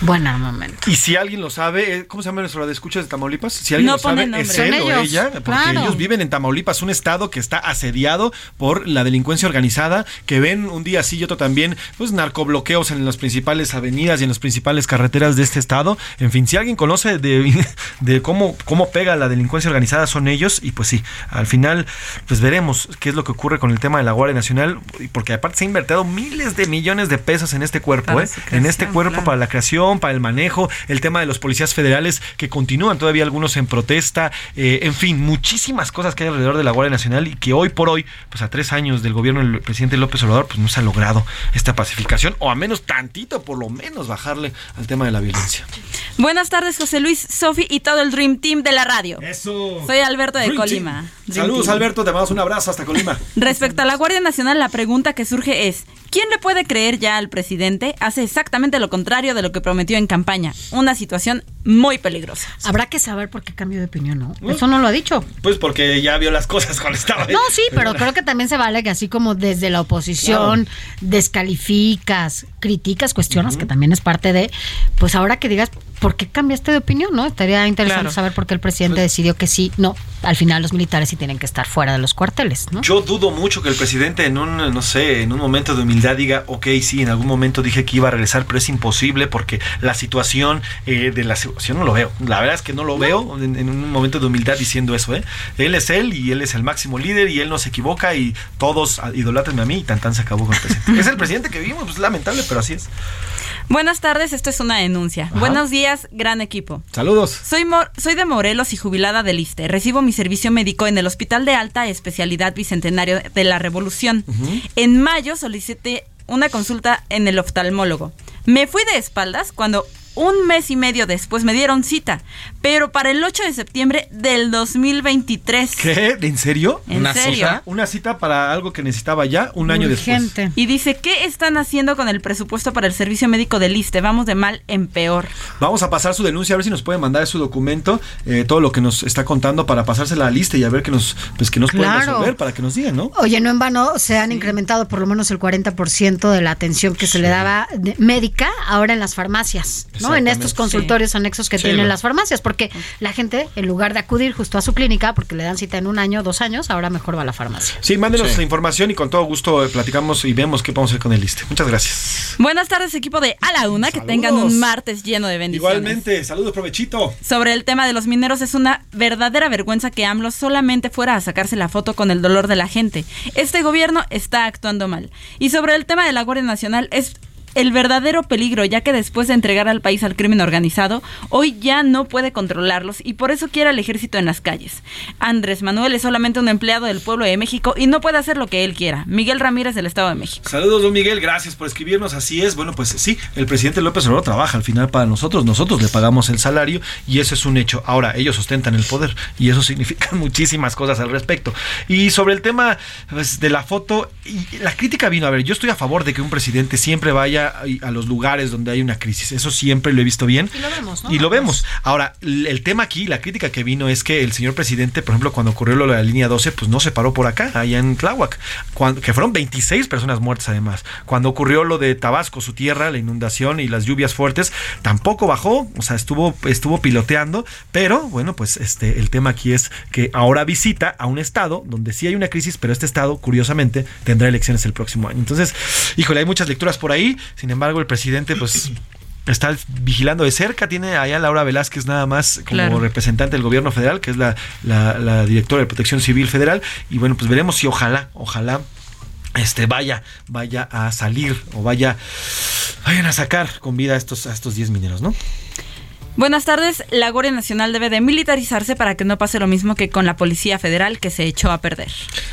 Buen armamento. Y si alguien lo sabe, eh, ¿cómo se llama nuestro de escuchas de Tamaulipas? Si alguien No lo sabe, nombre. es él o ellos, ella, porque claro. ellos viven en Tamaulipas, un estado que está asediado por la delincuencia organizada, que ven un día sí y otro también, pues narcobloqueos en las principales avenidas y en las principales carreteras de este estado. En fin, si alguien conoce de, [LAUGHS] de cómo, cómo pega la delincuencia organizada, son ellos. Y pues sí, al final, pues veremos qué es lo que ocurre con el tema de la Guardia Nacional, porque aparte se ha invertido miles de millones de pesos en este cuerpo, ¿eh? en este cuerpo para la creación, para el manejo, el tema de los policías federales que continúan todavía algunos en protesta, eh, en fin, muchísimas cosas que hay alrededor de la Guardia Nacional y que hoy por hoy, pues a tres años del gobierno del presidente López Obrador, pues no se ha logrado esta pacificación o a menos tantito, por lo menos bajarle al tema de la violencia. Buenas tardes, José Luis, Sofi y todo el Dream Team de la radio. Eso. Soy Alberto de Dream Colima. Saludos Team. Alberto, te mandamos un abrazo hasta Colima. [LAUGHS] Respecto a la Guardia Nacional, la pregunta que surge es, ¿quién le puede creer ya al presidente? Hace exactamente lo contrario de lo que prometió en campaña. Una situación muy peligrosa. Habrá que saber por qué cambió de opinión, ¿no? Eso no lo ha dicho. Pues porque ya vio las cosas cuando estaba ahí. No, sí, pero creo que también se vale que así como desde la oposición descalificas, criticas, cuestionas, que también es parte de, pues ahora que digas, ¿por qué cambiaste de opinión? no Estaría interesante Claro. saber por qué el presidente decidió que sí, no, al final los militares sí tienen que estar fuera de los cuarteles, ¿no? Yo dudo mucho que el presidente en un, no sé, en un momento de humildad diga, ok, sí, en algún momento dije que iba a regresar, pero es imposible porque la situación eh, de la situación no lo veo. La verdad es que no lo veo en, en un momento de humildad diciendo eso, ¿eh? Él es él y él es el máximo líder y él no se equivoca y todos idolátrenme a mí y tan tan se acabó con el presidente. es el presidente que vivimos, pues lamentable, pero así es. Buenas tardes, esto es una denuncia. Buenos días, gran equipo. Saludos. Soy, Mor- soy de Morelos y jubilada del ISTE. Recibo mi servicio médico en el Hospital de Alta Especialidad Bicentenario de la Revolución. En mayo solicité una consulta en el oftalmólogo. Me fui de espaldas cuando un mes y medio después me dieron cita, pero para el 8 de septiembre del 2023. ¿Qué? ¿En serio? ¿En ¿Una serio? cita? Una cita para algo que necesitaba ya un año después. Y dice, ¿qué están haciendo con el presupuesto para el servicio médico del ISTE? Vamos de mal en peor. Vamos a pasar su denuncia, a ver si nos puede mandar su documento, eh, todo lo que nos está contando para pasársela a la lista y a ver que nos, pues, que nos pueden Claro. resolver, para que nos digan, ¿no? Oye, no en vano se han incrementado por lo menos el 40% de la atención que se le daba de- médica ahora en las farmacias, ¿no? En estos consultorios anexos que Sí, tienen las farmacias, porque la gente, en lugar de acudir justo a su clínica, porque le dan cita en un año, dos años, ahora mejor va a la farmacia. Sí, mándenos la información y con todo gusto eh, platicamos y vemos qué podemos hacer con el liste. Muchas gracias. Buenas tardes, equipo de A la Una, que tengan un martes lleno de bendiciones. Igualmente, saludos, provechito. Sobre el tema de los mineros, es una verdadera vergüenza que AMLO solamente fuera a sacarse la foto con el dolor de la gente. Este gobierno está actuando mal. Y sobre el tema de la Guardia Nacional, es el verdadero peligro, ya que después de entregar al país al crimen organizado, hoy ya no puede controlarlos y por eso quiere al ejército en las calles. Andrés Manuel es solamente un empleado del pueblo de México y no puede hacer lo que él quiera. Miguel Ramírez del Estado de México. Saludos, don Miguel, gracias por escribirnos. Así es, bueno, pues sí, el presidente López Obrador trabaja al final para nosotros, nosotros le pagamos el salario y eso es un hecho. Ahora, ellos ostentan el poder y eso [LAUGHS] significa muchísimas cosas al respecto. Y sobre el tema pues, de la foto, y la crítica vino, a ver, yo estoy a favor de que un presidente siempre vaya a, a los lugares donde hay una crisis, eso siempre lo he visto bien. Y lo vemos, ¿no? Y lo vemos. Ahora, el tema aquí, la crítica que vino es que el señor presidente, por ejemplo, cuando ocurrió lo de la línea 12, pues no se paró por acá, allá en Tláhuac, cuando, que fueron 26 personas muertas además. Cuando ocurrió lo de Tabasco, su tierra, la inundación y las lluvias fuertes, tampoco bajó, o sea, estuvo, estuvo piloteando, pero bueno, pues este, el tema aquí es que ahora visita a un estado donde sí hay una crisis, pero este estado, curiosamente, tendrá elecciones el próximo año. Entonces, híjole, hay muchas lecturas por ahí, sin embargo, el presidente, pues está vigilando de cerca. Tiene allá Laura Velázquez nada más como Claro. representante del gobierno federal, que es la, la- la directora de Protección Civil Federal. Y bueno, pues veremos si ojalá, ojalá este vaya, vaya a salir o vaya, vayan a sacar con vida a estos, a estos 10 mineros, ¿no? Buenas tardes. La Guardia Nacional debe de militarizarse para que no pase lo mismo que con la Policía Federal que se echó a perder.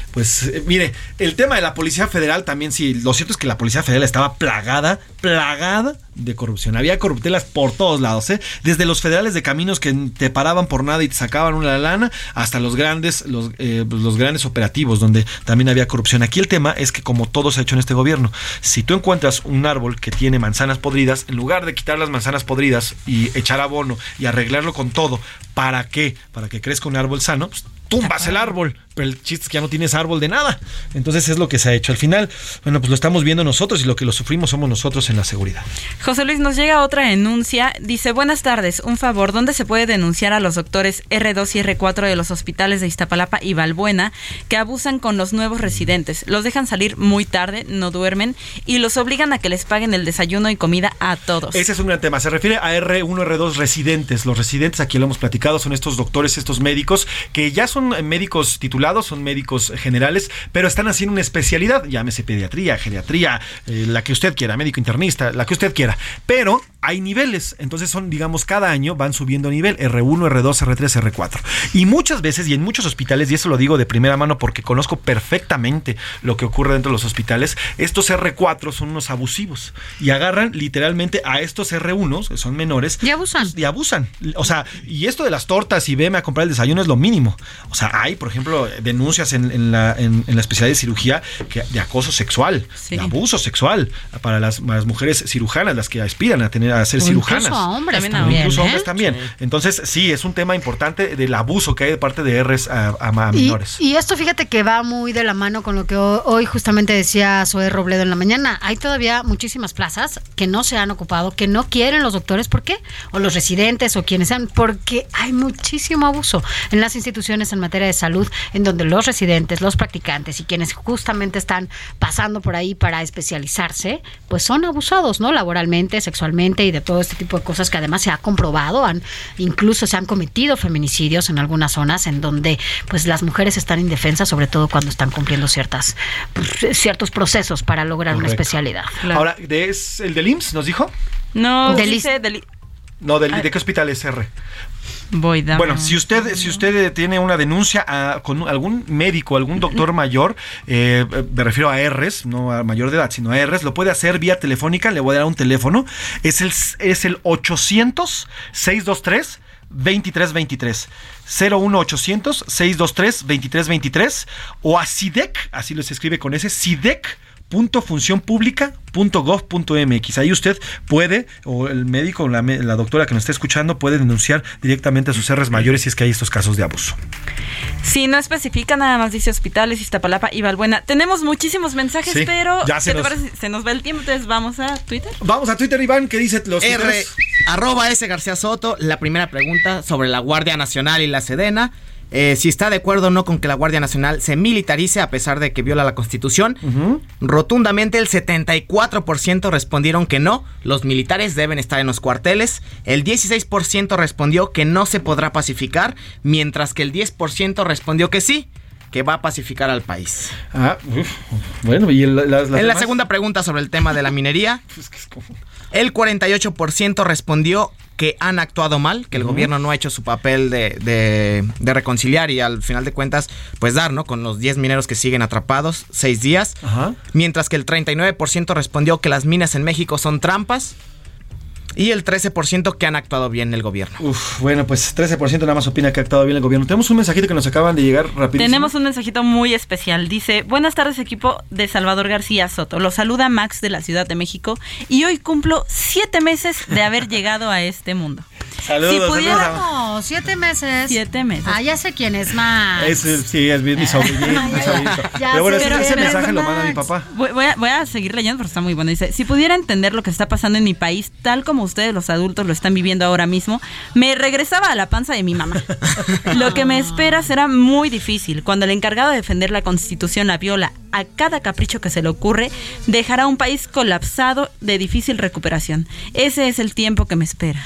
Pues eh, mire, el tema de la Policía Federal también sí, lo cierto es que la Policía Federal estaba plagada, plagada de corrupción. Había corruptelas por todos lados, ¿eh? Desde los federales de caminos que te paraban por nada y te sacaban una lana, hasta los grandes, los, eh, pues, los grandes operativos donde también había corrupción. Aquí el tema es que como todo se ha hecho en este gobierno, si tú encuentras un árbol que tiene manzanas podridas, en lugar de quitar las manzanas podridas y echar abono y arreglarlo con todo, ¿para qué? Para que crezca un árbol sano, pues, tumbas el árbol, pero el chiste es que ya no tienes árbol de nada. Entonces es lo que se ha hecho. Al final, bueno, pues lo estamos viendo nosotros y lo que lo sufrimos somos nosotros en la seguridad. José Luis, nos llega otra denuncia. Dice, buenas tardes, un favor, ¿dónde se puede denunciar a los doctores R2 y R4 de los hospitales de Iztapalapa y Valbuena que abusan con los nuevos residentes? Los dejan salir muy tarde, no duermen y los obligan a que les paguen el desayuno y comida a todos. Ese es un gran tema. Se refiere a R1, R2 residentes. Los residentes, aquí lo hemos platicado, son estos doctores, estos médicos que ya son médicos son médicos generales, pero están haciendo una especialidad, llámese pediatría, geriatría, eh, la que usted quiera, médico internista, la que usted quiera. Pero hay niveles, entonces son, digamos, cada año van subiendo nivel, R1, R2, R3, R4. Y muchas veces, y en muchos hospitales, y eso lo digo de primera mano porque conozco perfectamente lo que ocurre dentro de los hospitales, estos R4 son unos abusivos y agarran literalmente a estos R1, que son menores. Y abusan. Y abusan. O sea, y esto de las tortas y veme a comprar el desayuno es lo mínimo. O sea, hay, por ejemplo, denuncias en, en la, en, en la especialidad de cirugía que, de acoso sexual, de abuso sexual para las, las mujeres cirujanas, las que aspiran a tener a ser O cirujanas. incluso a hombres también, incluso ¿eh? hombres también. Entonces, sí, es un tema importante del abuso que hay de parte de Rs a, a- a Y, menores. y esto fíjate que va muy de la mano con lo que ho- hoy justamente decía Zoe Robledo en la mañana. Hay todavía muchísimas plazas que no se han ocupado, que no quieren los doctores. ¿Por qué? O los residentes o quienes sean. Porque hay muchísimo abuso en las instituciones en materia de salud, en donde los residentes, los practicantes y quienes justamente están pasando por ahí para especializarse, pues son abusados, ¿no? Laboralmente, sexualmente y de todo este tipo de cosas que además se ha comprobado. Han, incluso se han cometido feminicidios en algunas zonas en donde pues las mujeres están indefensas, sobre todo cuando están cumpliendo ciertas pues, ciertos procesos para lograr una especialidad. Ahora, ¿de- ¿es el del IMSS nos dijo? No, Del dice del- No, del, Ah. ¿de qué hospital es R? Voy, dame Bueno, si usted, si usted eh, tiene una denuncia a- con algún médico, algún doctor mayor, eh, eh, me refiero a Rs, no a mayor de edad, sino a Rs, lo puede hacer vía telefónica, le voy a dar un teléfono, es el, es el 800-623. 2323 01800 623 2323 o a SIDEC, así lo se escribe con ese SIDEC .funcionpublica.gov.mx. Ahí usted puede, o el médico o la, doctora que nos esté escuchando, puede denunciar directamente a sus R's mayores si es que hay estos casos de abuso. Sí, no especifica, nada más dice hospitales, Iztapalapa y Valbuena. Tenemos muchísimos mensajes, Sí, pero ya se ¿qué te nos- parece? Se nos va el tiempo, entonces vamos a Twitter. Vamos a Twitter, Iván, ¿qué dice los R, arroba S García Soto, la primera pregunta sobre la Guardia Nacional y la Sedena. Eh, si está de acuerdo o no con que la Guardia Nacional se militarice a pesar de que viola la Constitución. Rotundamente el 74% respondieron que no, los militares deben estar en los cuarteles. El 16% respondió que no se podrá pacificar, mientras que el 10% respondió que sí, que va a pacificar al país. Ah, uf, bueno, y el- las- las En la segunda pregunta sobre el tema de la minería, [LAUGHS] el 48% respondió que han actuado mal, que el gobierno no ha hecho su papel de, de- de reconciliar y al final de cuentas, pues dar, ¿no? Con los 10 mineros que siguen atrapados, 6 días. Mientras que el 39% respondió que las minas en México son trampas. Y el 13% que han actuado bien el gobierno. Uf, bueno, pues 13% nada más opina que ha actuado bien el gobierno. Tenemos un mensajito que nos acaban de llegar rapidísimo. Tenemos un mensajito muy especial. Dice, buenas tardes equipo de Salvador García Soto. Los saluda Max de la Ciudad de México y hoy cumplo siete meses de haber llegado a este mundo. Saludos, Si pudiera- saludos No, siete meses. Siete meses. Ah, ya sé quién es más. Es, sí, es mi, mi. [LAUGHS] Ya Pero bueno, ese, pero- ese pero- mensaje lo manda mi papá. Voy, voy a, voy a seguir leyendo porque está muy bueno. Dice, si pudiera entender lo que está pasando en mi país, tal como ustedes los adultos lo están viviendo ahora mismo, me regresaba a la panza de mi mamá. [LAUGHS] Lo que me espera será muy difícil. Cuando el encargado de defender la constitución la viola a cada capricho que se le ocurre, dejará un país colapsado de difícil recuperación. Ese es el tiempo que me espera.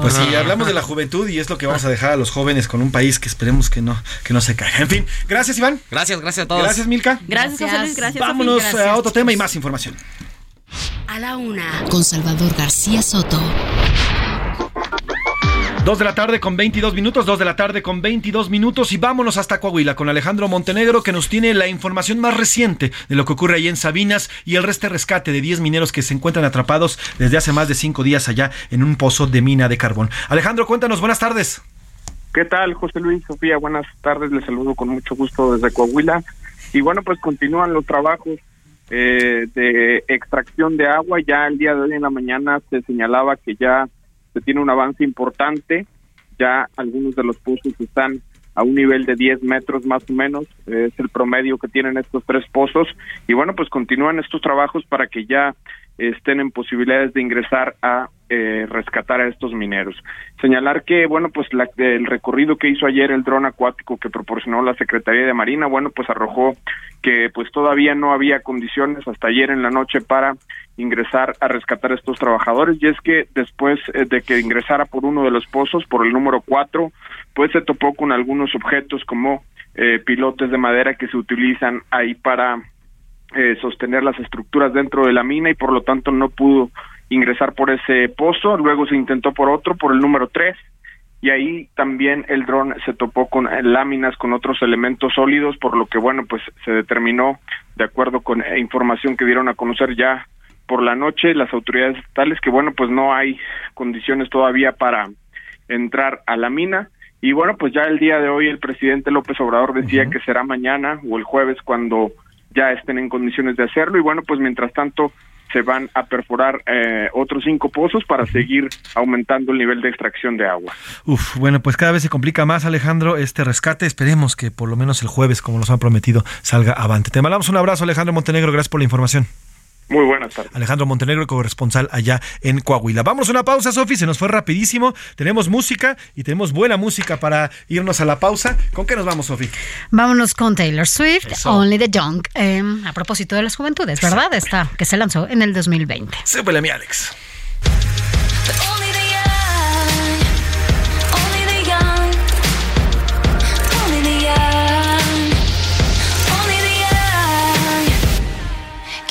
Pues sí, hablamos de la juventud y es lo que vamos a dejar a los jóvenes con un país que esperemos que no, que no se caiga. En fin, gracias Iván. Gracias, gracias a todos. Gracias Milka. Gracias, José Luis. Gracias. Vámonos Sofía. a otro tema y más información. A la una, con Salvador García Soto. Dos de la tarde con 22 minutos, dos de la tarde con 22 minutos y vámonos hasta Coahuila con Alejandro Montenegro que nos tiene la información más reciente de lo que ocurre ahí en Sabinas y el resto rescate de 10 mineros que se encuentran atrapados desde hace más de 5 días allá en un pozo de mina de carbón. Alejandro, cuéntanos, buenas tardes. ¿Qué tal, José Luis, Sofía? Buenas tardes, les saludo con mucho gusto desde Coahuila. Y bueno, pues continúan los trabajos eh, de extracción de agua. Ya el día de hoy en la mañana se señalaba que ya se tiene un avance importante. Ya algunos de los pozos están a un nivel de 10 metros más o menos, es el promedio que tienen estos tres pozos y bueno, pues continúan estos trabajos para que ya estén en posibilidades de ingresar a eh, rescatar a estos mineros. Señalar que, bueno, pues la, el recorrido que hizo ayer el dron acuático que proporcionó la Secretaría de Marina, bueno, pues arrojó que pues todavía no había condiciones hasta ayer en la noche para ingresar a rescatar a estos trabajadores y es que después eh, de que ingresara por uno de los pozos, por el número cuatro, pues se topó con algunos objetos como eh, pilotes de madera que se utilizan ahí para eh, sostener las estructuras dentro de la mina y por lo tanto no pudo ingresar por ese pozo, luego se intentó por otro, por el número 3, y ahí también el dron se topó con eh, láminas, con otros elementos sólidos, por lo que, bueno, pues se determinó, de acuerdo con eh, información que dieron a conocer ya por la noche las autoridades estatales, que, bueno, pues no hay condiciones todavía para entrar a la mina. Y bueno, pues ya el día de hoy el presidente López Obrador decía que será mañana o el jueves cuando ya estén en condiciones de hacerlo. Y bueno, pues mientras tanto se van a perforar eh, otros cinco pozos para seguir aumentando el nivel de extracción de agua. Uf, bueno, pues cada vez se complica más, Alejandro, este rescate. Esperemos que por lo menos el jueves, como nos han prometido, salga avante. Te mandamos un abrazo, Alejandro Montenegro. Gracias por la información. Muy buenas tardes. Alejandro Montenegro, corresponsal allá en Coahuila. Vamos a una pausa, Sofi, se nos fue rapidísimo. Tenemos música y tenemos buena música para irnos a la pausa. ¿Con qué nos vamos, Sofi? Vámonos con Taylor Swift, Only the Young. Eh, a propósito de las juventudes, ¿verdad? Esta que se lanzó en el 2020. Súbele mi Alex.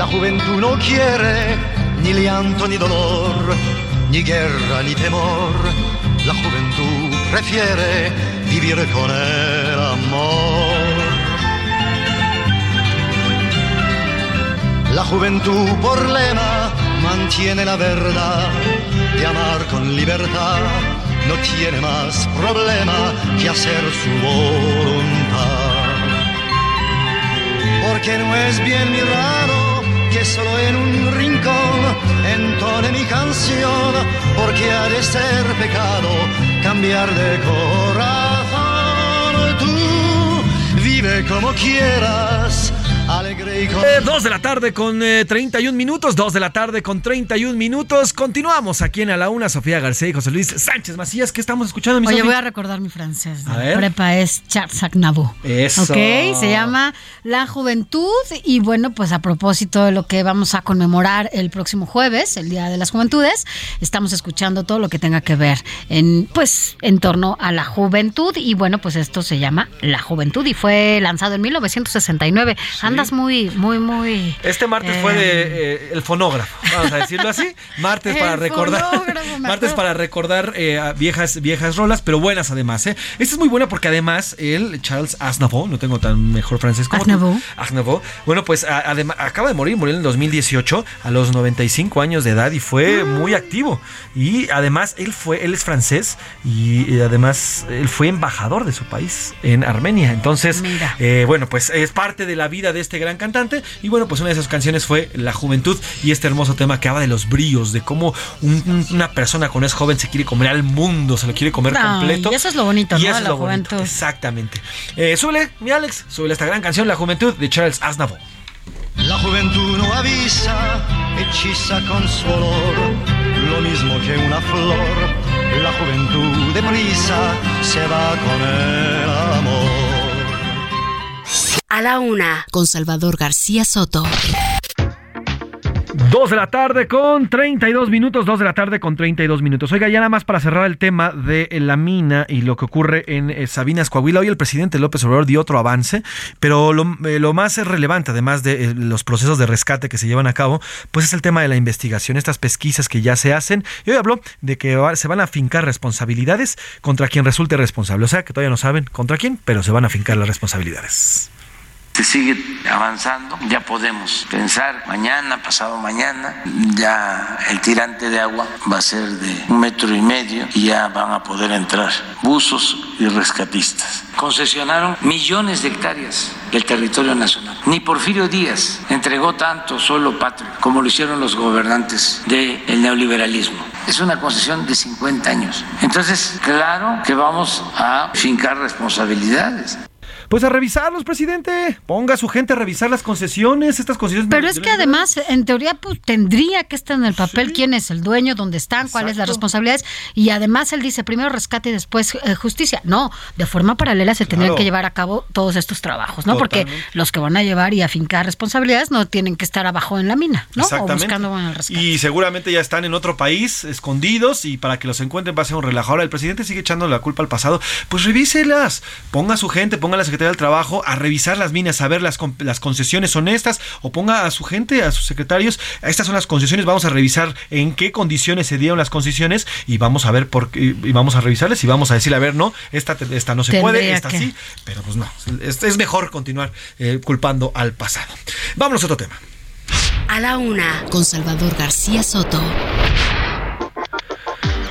La juventud no quiere ni llanto ni dolor, ni guerra ni temor. La juventud prefiere vivir con el amor. La juventud por lema mantiene la verdad de amar con libertad. No tiene más problema que hacer su voluntad. Porque no es bien mirado que solo en un rincón entone mi canción, porque ha de ser pecado cambiar de corazón. Tú vive como quieras. Eh, dos de la tarde con eh, 31 minutos, dos de la tarde con 31 minutos. Continuamos aquí en A la Una, Sofía García y José Luis Sánchez Macías. ¿Qué estamos escuchando, mi Oye, Sofi? voy a recordar mi francés. A de ver. Prepa es Charles Aznavour. Eso. Ok, se llama La Juventud y bueno, pues a propósito de lo que vamos a conmemorar el próximo jueves, el Día de las Juventudes, estamos escuchando todo lo que tenga que ver en pues en torno a la juventud y bueno, pues esto se llama La Juventud y fue lanzado en 1969. Andas muy muy muy Este martes Eh. fue de eh, el fonógrafo, vamos a decirlo así. Martes para El recordar, martes para recordar eh, viejas viejas rolas, pero buenas además. ¿eh? Esta es muy buena porque además él, Charles Aznavour, no tengo tan mejor francés como tú. Aznavour. Bueno, pues a- acaba de morir, murió en el 2018 a los 95 años de edad y fue muy activo. Y además él fue, él es francés y, además él fue embajador de su país en Armenia. Entonces, bueno, pues es parte de la vida de este gran cantante. Y bueno, pues una de esas canciones fue La Juventud y este hermoso tema que habla de los bríos, de cómo un- un- una persona cuando es joven se quiere comer al mundo, se lo quiere comer Ay, completo. y eso es lo bonito, Y ¿no? eso es la bonito, juventud. Exactamente. Eh, súbele, mi Alex, súbele esta gran canción, La Juventud, de Charles Aznavour. La juventud no avisa, hechiza con su olor, lo mismo que una flor. La juventud de prisa se va con amor. A la Una con Salvador García Soto. Dos de la tarde con 32 minutos, dos de la tarde con 32 minutos. Oiga, ya nada más para cerrar el tema de la mina y lo que ocurre en eh, Sabinas, Coahuila. Hoy el presidente López Obrador dio otro avance, pero lo, eh, lo más relevante, además de eh, los procesos de rescate que se llevan a cabo, pues es el tema de la investigación, estas pesquisas que ya se hacen. Y hoy habló de que va- se van a fincar responsabilidades contra quien resulte responsable. O sea, que todavía no saben contra quién, pero se van a fincar las responsabilidades. Sigue avanzando, ya podemos pensar mañana, pasado mañana, ya el tirante de agua va a ser de un metro y medio y ya van a poder entrar buzos y rescatistas. Concesionaron millones de hectáreas del territorio nacional. Ni Porfirio Díaz entregó tanto solo patria como lo hicieron los gobernantes del neoliberalismo. Es una concesión de 50 años. Entonces, claro que vamos a fincar responsabilidades. Pues a revisarlos, presidente. Ponga a su gente a revisar las concesiones, estas concesiones. Pero es que además, en teoría, pues tendría que estar en el papel quién es el dueño, dónde están, cuáles las responsabilidades. Y además él dice primero rescate y después eh, justicia. No, de forma paralela se tendrían Claro. que llevar a cabo todos estos trabajos, ¿no? Porque los que van a llevar y afincar responsabilidades no tienen que estar abajo en la mina, ¿no? O Exactamente. buscando bueno, el rescate. Y seguramente ya están en otro país, escondidos, y para que los encuentren va a ser un relajo. Ahora el presidente sigue echando la culpa al pasado. Pues revíselas. Ponga a su gente, ponga a la Secretaría del Trabajo a revisar las minas, a ver las, las concesiones honestas, o ponga a su gente, a sus secretarios, estas son las concesiones, vamos a revisar en qué condiciones se dieron las concesiones y vamos a ver por qué, y vamos a revisarles y vamos a decirle, a ver, no, esta, esta no se Tendría puede, esta que. sí, pero pues no, es, es mejor continuar eh, culpando al pasado. Vámonos a otro tema. A la una, con Salvador García Soto.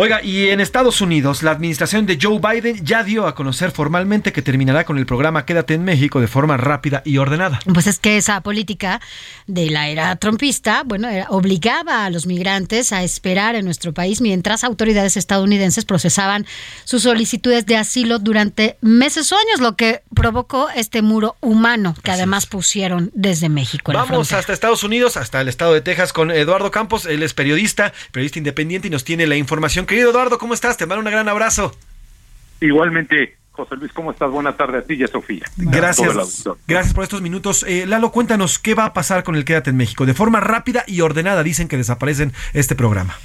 Oiga, y en Estados Unidos, la administración de Joe Biden ya dio a conocer formalmente que terminará con el programa Quédate en México de forma rápida y ordenada. Pues es que esa política de la era trumpista, bueno, obligaba a los migrantes a esperar en nuestro país mientras autoridades estadounidenses procesaban sus solicitudes de asilo durante meses o años, lo que provocó este muro humano que además pusieron desde México. en Vamos hasta Estados Unidos, hasta el estado de Texas con Eduardo Campos. Él es periodista, periodista independiente y nos tiene la información. Querido Eduardo, ¿cómo estás? Te mando un gran abrazo. Igualmente, José Luis, ¿cómo estás? Buenas tardes a ti y a Sofía. Gracias. Gracias por estos minutos. Eh, Lalo, cuéntanos qué va a pasar con el Quédate en México. De forma rápida y ordenada dicen que desaparecen este programa.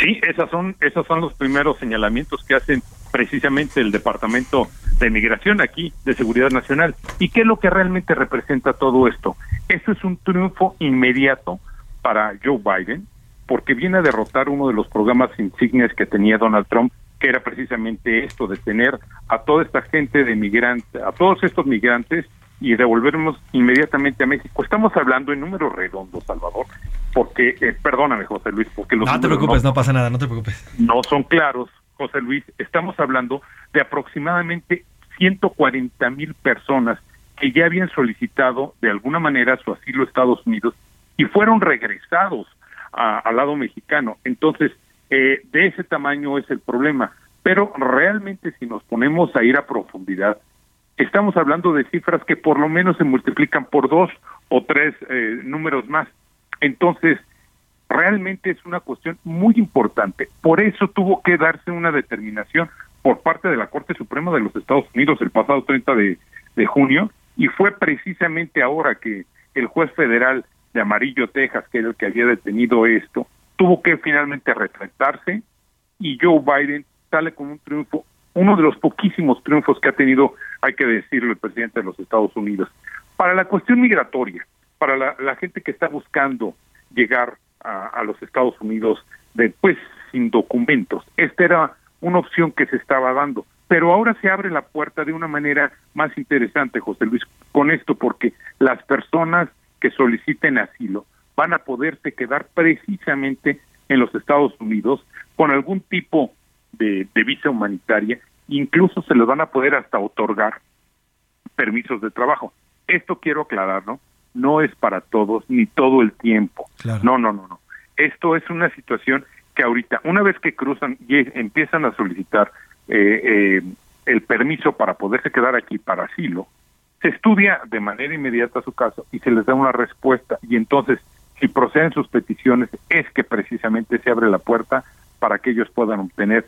Sí, esas son, esos son los primeros señalamientos que hacen precisamente el Departamento de Migración aquí de Seguridad Nacional. ¿Y qué es lo que realmente representa todo esto? Esto es un triunfo inmediato para Joe Biden porque viene a derrotar uno de los programas insignes que tenía Donald Trump, que era precisamente esto de tener a toda esta gente de migrantes, a todos estos migrantes y devolvernos inmediatamente a México. Estamos hablando en números redondos, Salvador, porque, eh, perdóname, José Luis, porque los No te preocupes, no pasa nada, no te preocupes. no son claros, José Luis. Estamos hablando de aproximadamente 140 mil personas que ya habían solicitado de alguna manera su asilo a Estados Unidos y fueron regresados a- al lado mexicano. Entonces, eh, de ese tamaño es el problema. Pero realmente si nos ponemos a ir a profundidad, estamos hablando de cifras que por lo menos se multiplican por dos o tres eh, números más. Entonces, realmente es una cuestión muy importante. Por eso tuvo que darse una determinación por parte de la Corte Suprema de los Estados Unidos el pasado 30 de, de junio y fue precisamente ahora que el juez federal de Amarillo, Texas, que era el que había detenido esto, tuvo que finalmente retractarse y Joe Biden sale con un triunfo, uno de los poquísimos triunfos que ha tenido, hay que decirlo, el presidente de los Estados Unidos. Para la cuestión migratoria, para la, gente que está buscando llegar a, a los Estados Unidos después sin documentos, esta era una opción que se estaba dando. Pero ahora se abre la puerta de una manera más interesante, José Luis, con esto, porque las personas que soliciten asilo van a poderse quedar precisamente en los Estados Unidos con algún tipo de, de visa humanitaria, incluso se les van a poder hasta otorgar permisos de trabajo. Esto quiero aclarar, ¿no? No es para todos ni todo el tiempo. No, no, no, no. Esto es una situación que ahorita, una vez que cruzan y empiezan a solicitar eh, eh, el permiso para poderse quedar aquí para asilo, se estudia de manera inmediata su caso y se les da una respuesta y entonces si proceden sus peticiones es que precisamente se abre la puerta para que ellos puedan obtener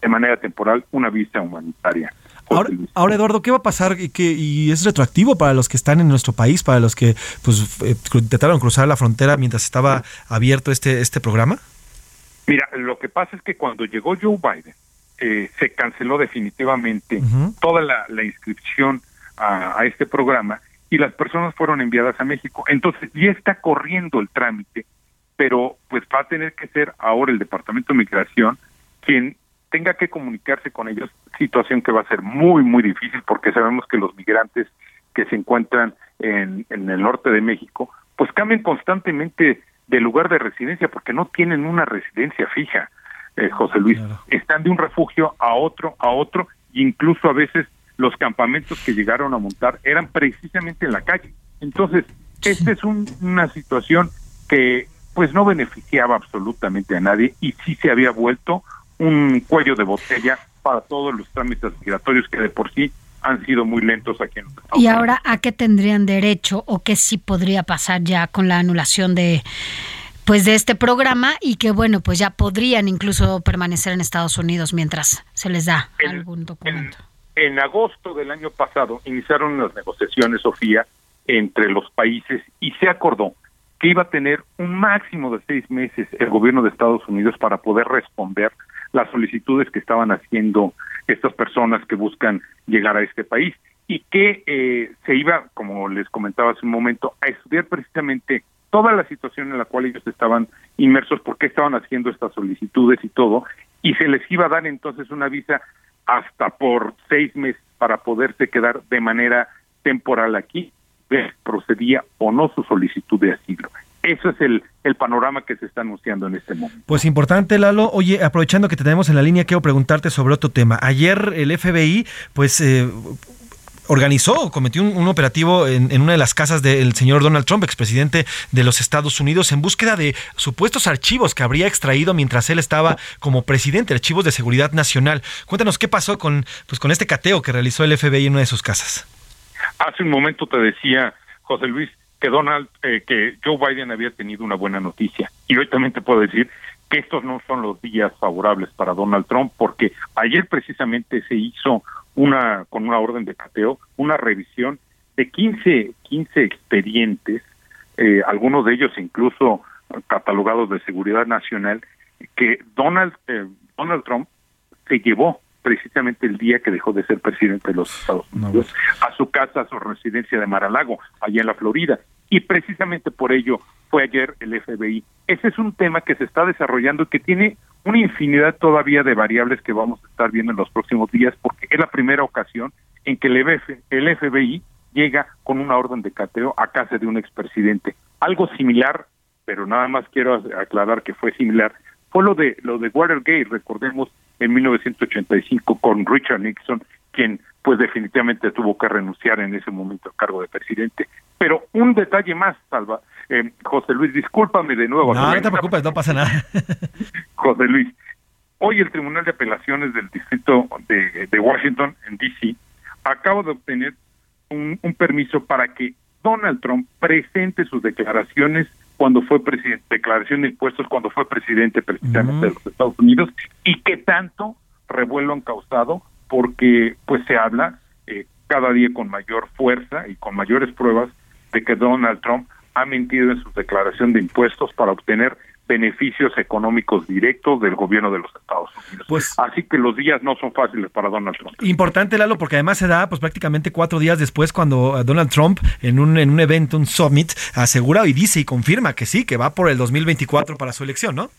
de manera temporal una visa humanitaria. Ahora, ahora, Eduardo, ¿qué va a pasar y, que, y es retroactivo para los que están en nuestro país, para los que pues eh, intentaron cruzar la frontera mientras estaba abierto este, este programa? Mira, lo que pasa es que cuando llegó Joe Biden, eh, se canceló definitivamente toda la, inscripción a, a, este programa y las personas fueron enviadas a México. Entonces ya está corriendo el trámite, pero pues va a tener que ser ahora el Departamento de Migración quien tenga que comunicarse con ellos, situación que va a ser muy, muy difícil porque sabemos que los migrantes que se encuentran en, en el norte de México, pues cambian constantemente de lugar de residencia porque no tienen una residencia fija, eh, José Luis. Están de un refugio a otro, a otro, incluso a veces los campamentos que llegaron a montar eran precisamente en la calle. Entonces, esta es una situación que pues no beneficiaba absolutamente a nadie y sí se había vuelto un cuello de botella para todos los trámites migratorios que de por sí han sido muy lentos aquí en Estados ¿Y ahora a qué tendrían derecho o qué sí podría pasar ya con la anulación de pues de este programa y que bueno, pues ya podrían incluso permanecer en Estados Unidos mientras se les da algún documento? En, en agosto del año pasado iniciaron las negociaciones, Sofía, entre los países y se acordó que iba a tener un máximo de seis meses el gobierno de Estados Unidos para poder responder las solicitudes que estaban haciendo estas personas que buscan llegar a este país y que eh, se iba, como les comentaba hace un momento, a estudiar precisamente toda la situación en la cual ellos estaban inmersos, por qué estaban haciendo estas solicitudes y todo, y se les iba a dar entonces una visa hasta por seis meses para poderse quedar de manera temporal aquí, procedía o no su solicitud de asilo. Eso es el, el panorama que se está anunciando en este momento. Pues importante, Lalo. Oye, aprovechando que te tenemos en la línea, quiero preguntarte sobre otro tema. Ayer el FBI, pues... Eh, organizó, cometió un, operativo en, en, una de las casas del señor Donald Trump, expresidente de los Estados Unidos, en búsqueda de supuestos archivos que habría extraído mientras él estaba como presidente, archivos de seguridad nacional. Cuéntanos qué pasó con, pues, con este cateo que realizó el FBI en una de sus casas. Hace un momento te decía, José Luis, que Donald, eh, que Joe Biden había tenido una buena noticia. Y hoy también te puedo decir que estos no son los días favorables para Donald Trump, porque ayer precisamente se hizo una, con una orden de cateo, una revisión de 15, 15 expedientes, eh, algunos de ellos incluso catalogados de seguridad nacional, que Donald, eh, Donald Trump se llevó precisamente el día que dejó de ser presidente de los Estados Unidos, a su casa, a su residencia de Mar-a-Lago, allá en la Florida. Y precisamente por ello fue ayer el FBI. Ese es un tema que se está desarrollando y que tiene una infinidad todavía de variables que vamos a estar viendo en los próximos días, porque es la primera ocasión en que el, FBI llega con una orden de cateo a casa de un expresidente. Algo similar, pero nada más quiero aclarar que fue similar, fue lo de lo de Watergate, recordemos en 1985 con Richard Nixon, quien pues definitivamente tuvo que renunciar en ese momento al cargo de presidente. Pero un detalle más, Salva, eh, José Luis, discúlpame de nuevo. No, no te preocupes, no pasa nada. [LAUGHS] José Luis, hoy el Tribunal de Apelaciones del Distrito de, de Washington, en D.C., acaba de obtener un, un permiso para que Donald Trump presente sus declaraciones cuando fue presidente, declaración de impuestos cuando fue presidente precisamente de los Estados Unidos y qué tanto revuelo han causado porque pues se habla eh, cada día con mayor fuerza y con mayores pruebas de que Donald Trump ha mentido en su declaración de impuestos para obtener beneficios económicos directos del gobierno de los Estados Unidos. Pues, Así que los días no son fáciles para Donald Trump. Importante, Lalo, porque además se da pues prácticamente cuatro días después cuando eh, Donald Trump en un, en un evento, un summit, asegura y dice y confirma que sí, que va por el 2024 para su elección, ¿no?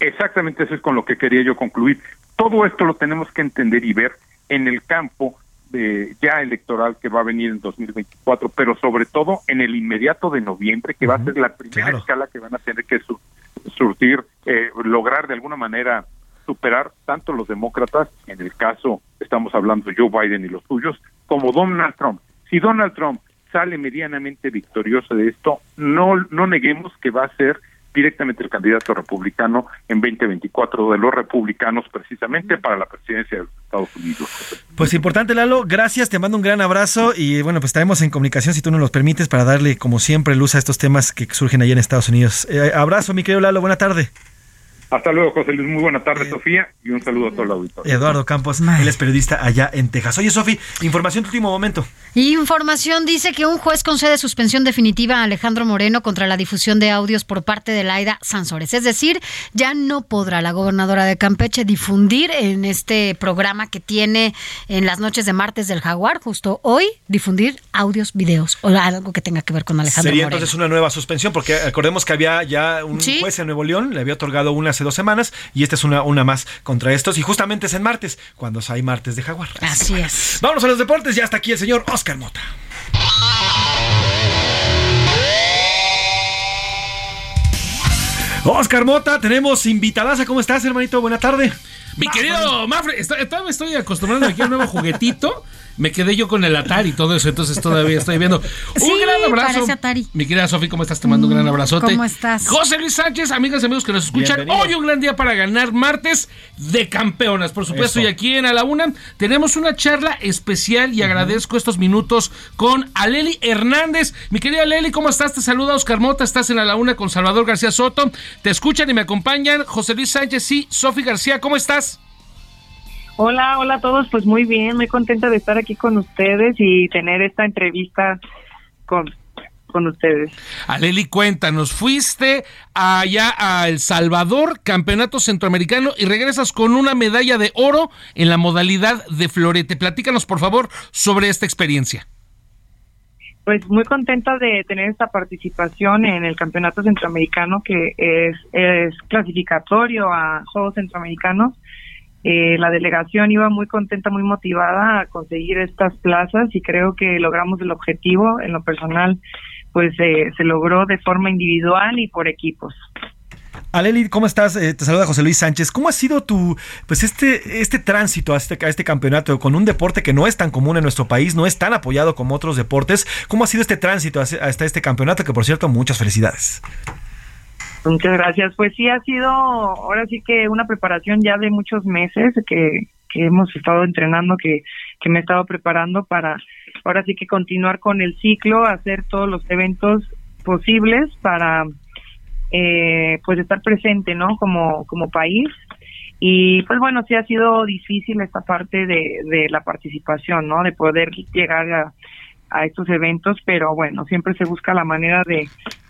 Exactamente eso es con lo que quería yo concluir. Todo esto lo tenemos que entender y ver en el campo de ya electoral que va a venir en 2024, pero sobre todo en el inmediato de noviembre, que va a ser la primera escala que van a tener que surtir, eh, lograr de alguna manera superar tanto los demócratas, en el caso estamos hablando de Joe Biden y los suyos, como Donald Trump. Si Donald Trump sale medianamente victorioso de esto, no, no neguemos que va a ser directamente el candidato republicano en 2024 de los republicanos precisamente para la presidencia de los Estados Unidos. Pues importante Lalo, gracias, te mando un gran abrazo y bueno, pues estaremos en comunicación si tú nos los permites para darle como siempre luz a estos temas que surgen allá en Estados Unidos. Eh, abrazo mi querido Lalo, buena tarde. Hasta luego, José Luis. Muy buena tarde, Sofía, y un saludo a todo el auditorio. Eduardo Campos, él es periodista allá en Texas. Oye, Sofi, información de último momento. Información dice que un juez concede suspensión definitiva a Alejandro Moreno contra la difusión de audios por parte de Laida Sansores. Es decir, ya no podrá la gobernadora de Campeche difundir en este programa que tiene en las noches de martes del Jaguar, justo hoy, difundir audios, videos o algo que tenga que ver con Alejandro Sería Moreno. entonces una nueva suspensión, porque acordemos que había ya un Sí. juez en Nuevo León, le había otorgado una hace dos semanas, y esta es una, una más contra estos, y justamente es en martes, cuando hay martes de Jaguar. Así es. Vámonos a los deportes, ya está aquí el señor Oscar Mota. Oscar Mota, tenemos invitadaza. ¿Cómo estás, hermanito? Buena tarde. Mi querido Mafre, me estoy acostumbrando aquí a un nuevo juguetito. [LAUGHS] Me quedé yo con el Atari y todo eso, entonces todavía estoy viendo. Un Sí, gran abrazo. parece Atari. Mi querida Sofi, ¿cómo estás? Te mando un gran abrazote. ¿Cómo estás? José Luis Sánchez, amigas y amigos que nos escuchan. Bienvenido. Hoy un gran día para ganar martes de campeonas. Por supuesto, Eso. y aquí en A la Una tenemos una charla especial y agradezco estos minutos con Aleli Hernández. Mi querida Aleli, ¿cómo estás? Te saluda Oscar Mota, estás en A la Una con Salvador García Soto. Te escuchan y me acompañan José Luis Sánchez y Sofi García. ¿Cómo estás? Hola, hola a todos, pues muy bien, muy contenta de estar aquí con ustedes y tener esta entrevista con, con ustedes. Aleli, cuéntanos, fuiste allá a El Salvador, Campeonato Centroamericano, y regresas con una medalla de oro en la modalidad de florete. Platícanos, por favor, sobre esta experiencia. Pues muy contenta de tener esta participación en el Campeonato Centroamericano que es, es clasificatorio a Juegos Centroamericanos. Eh, la delegación iba muy contenta, muy motivada a conseguir estas plazas y creo que logramos el objetivo. En lo personal, pues eh, se logró de forma individual y por equipos. Aleli, ¿cómo estás? Eh, te saluda José Luis Sánchez. ¿Cómo ha sido tu, pues este, este tránsito a este, a este campeonato con un deporte que no es tan común en nuestro país, no es tan apoyado como otros deportes? ¿Cómo ha sido este tránsito hasta este campeonato? Que por cierto, muchas felicidades. Muchas gracias. Pues sí, ha sido ahora sí que una preparación ya de muchos meses que, que hemos estado entrenando, que, que me he estado preparando para ahora sí que continuar con el ciclo, hacer todos los eventos posibles para eh, pues estar presente, ¿no? Como, como país. Y pues bueno, sí ha sido difícil esta parte de, de la participación, ¿no? De poder llegar a, a estos eventos, pero bueno, siempre se busca la manera de,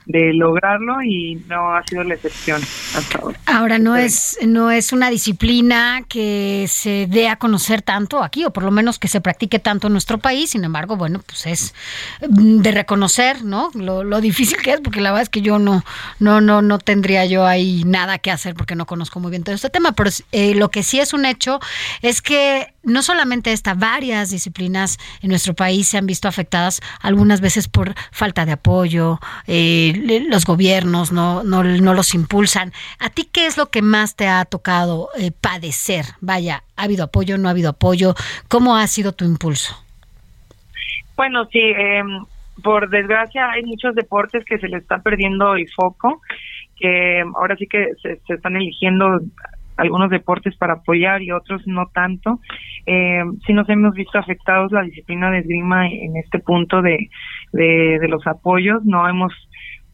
de lograrlo y no ha sido la excepción hasta ahora. Ahora no es no es una disciplina que se dé a conocer tanto aquí o por lo menos que se practique tanto en nuestro país. Sin embargo, bueno, pues es mm, de reconocer, ¿no? Lo, lo difícil que es porque la verdad es que yo no no no no tendría yo ahí nada que hacer porque no conozco muy bien todo este tema. Pero eh, lo que sí es un hecho es que no solamente esta, varias disciplinas en nuestro país se han visto afectadas algunas veces por falta de apoyo, eh, los gobiernos no, no, no los impulsan. ¿A ti qué es lo que más te ha tocado eh, padecer? Vaya, ¿ha habido apoyo, no ha habido apoyo? ¿Cómo ha sido tu impulso? Bueno, sí, eh, por desgracia hay muchos deportes que se le está perdiendo el foco, que ahora sí que se, están eligiendo algunos deportes para apoyar y otros no tanto. Eh, sí nos hemos visto afectados la disciplina de esgrima en este punto de, de los apoyos, no hemos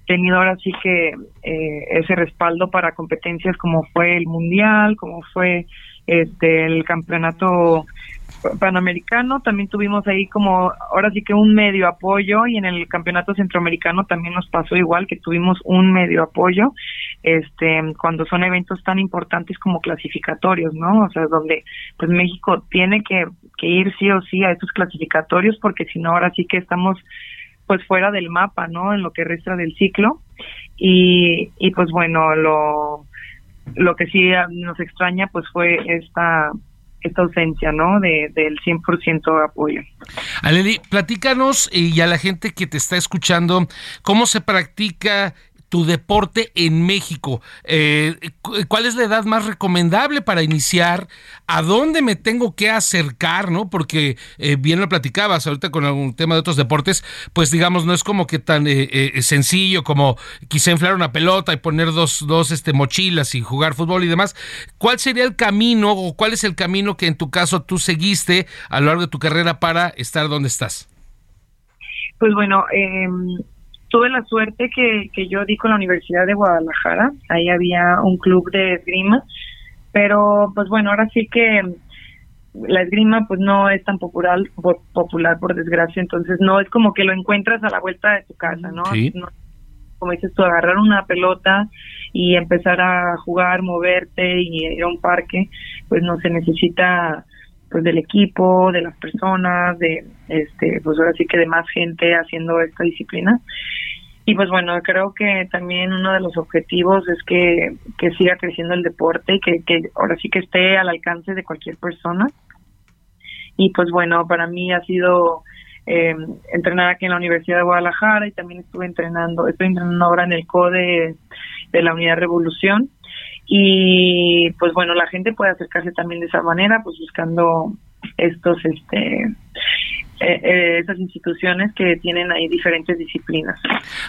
tenido ahora sí que eh, ese respaldo para competencias como fue el mundial, como fue este el campeonato panamericano, también tuvimos ahí como ahora sí que un medio apoyo y en el campeonato centroamericano también nos pasó igual que tuvimos un medio apoyo este cuando son eventos tan importantes como clasificatorios, ¿no? O sea, donde pues México tiene que, que ir sí o sí a estos clasificatorios porque si no ahora sí que estamos pues fuera del mapa, ¿no? En lo que resta del ciclo y, y pues bueno, lo lo que sí nos extraña pues fue esta esta ausencia, ¿no? De, del 100% de apoyo. Aleli, platícanos y a la gente que te está escuchando, ¿cómo se practica tu deporte en México? Eh, cu- ¿Cuál es la edad más recomendable para iniciar? ¿A dónde me tengo que acercar? ¿no? Porque eh, bien lo platicabas ahorita con algún tema de otros deportes, pues digamos, no es como que tan eh, eh, sencillo como quizá inflar una pelota y poner dos, dos este, mochilas y jugar fútbol y demás. ¿Cuál sería el camino o cuál es el camino que en tu caso tú seguiste a lo largo de tu carrera para estar donde estás? Pues bueno, eh, tuve la suerte que, que yo di con la Universidad de Guadalajara, ahí había un club de esgrima, pero pues bueno, ahora sí que la esgrima pues no es tan popular, po- popular por desgracia, entonces no es como que lo encuentras a la vuelta de tu casa, ¿no? Sí. No- como dices tú, agarrar una pelota y empezar a jugar, moverte y ir a un parque, pues no se necesita pues del equipo, de las personas, de este, pues ahora sí que de más gente haciendo esta disciplina. Y pues bueno, creo que también uno de los objetivos es que, que siga creciendo el deporte y que, que ahora sí que esté al alcance de cualquier persona. Y pues bueno, para mí ha sido eh, entrenar aquí en la Universidad de Guadalajara y también estuve entrenando, estoy entrenando ahora en el CODE de la Unidad Revolución. Y pues bueno, la gente puede acercarse también de esa manera, pues buscando estos, este, eh, eh, esas instituciones que tienen ahí diferentes disciplinas.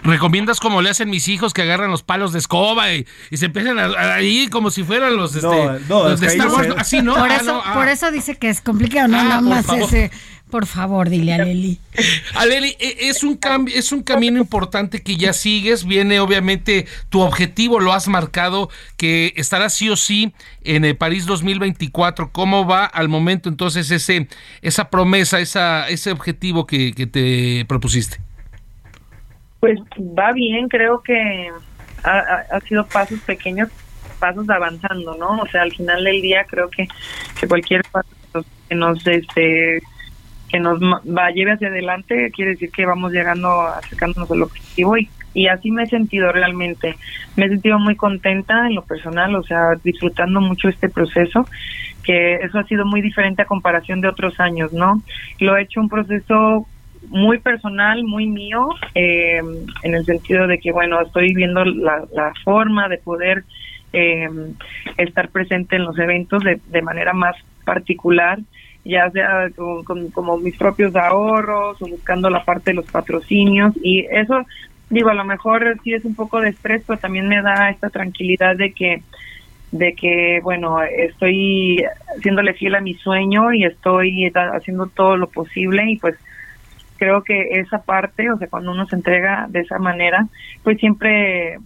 ¿Recomiendas como le hacen mis hijos que agarran los palos de escoba y, y se empiezan a, a ir como si fueran los, este, no, los de Star ahí Wars? Así, ¿no? Por, Ah, eso, no, ah. por eso dice que es complicado, no Ah, nada más favor. ese. Por favor, dile a Leli. Aleli, e- es un cambio, es un camino importante que ya sigues. Viene, obviamente, tu objetivo lo has marcado, que estará sí o sí en el París 2024. ¿Cómo va al momento entonces ese, esa promesa, esa, ese objetivo que, que te propusiste? Pues va bien, creo que ha, ha- ha sido pasos pequeños, pasos avanzando, ¿no? O sea, al final del día creo que, que cualquier paso que nos- que nos este que nos va lleve hacia adelante quiere decir que vamos llegando acercándonos al objetivo y, y así me he sentido realmente. Me he sentido muy contenta en lo personal o sea disfrutando mucho este proceso que eso ha sido muy diferente a comparación de otros años no lo he hecho un proceso muy personal, muy mío, eh, en el sentido de que, bueno, estoy viendo la, la forma de poder eh, estar presente en los eventos de, de manera más particular, ya sea con, con- como mis propios ahorros o buscando la parte de los patrocinios y eso, digo, a lo mejor sí es un poco de estrés, pero también me da esta tranquilidad de que de que bueno estoy haciéndole fiel a mi sueño y estoy haciendo todo lo posible y pues creo que esa parte, o sea, cuando uno se entrega de esa manera, pues siempre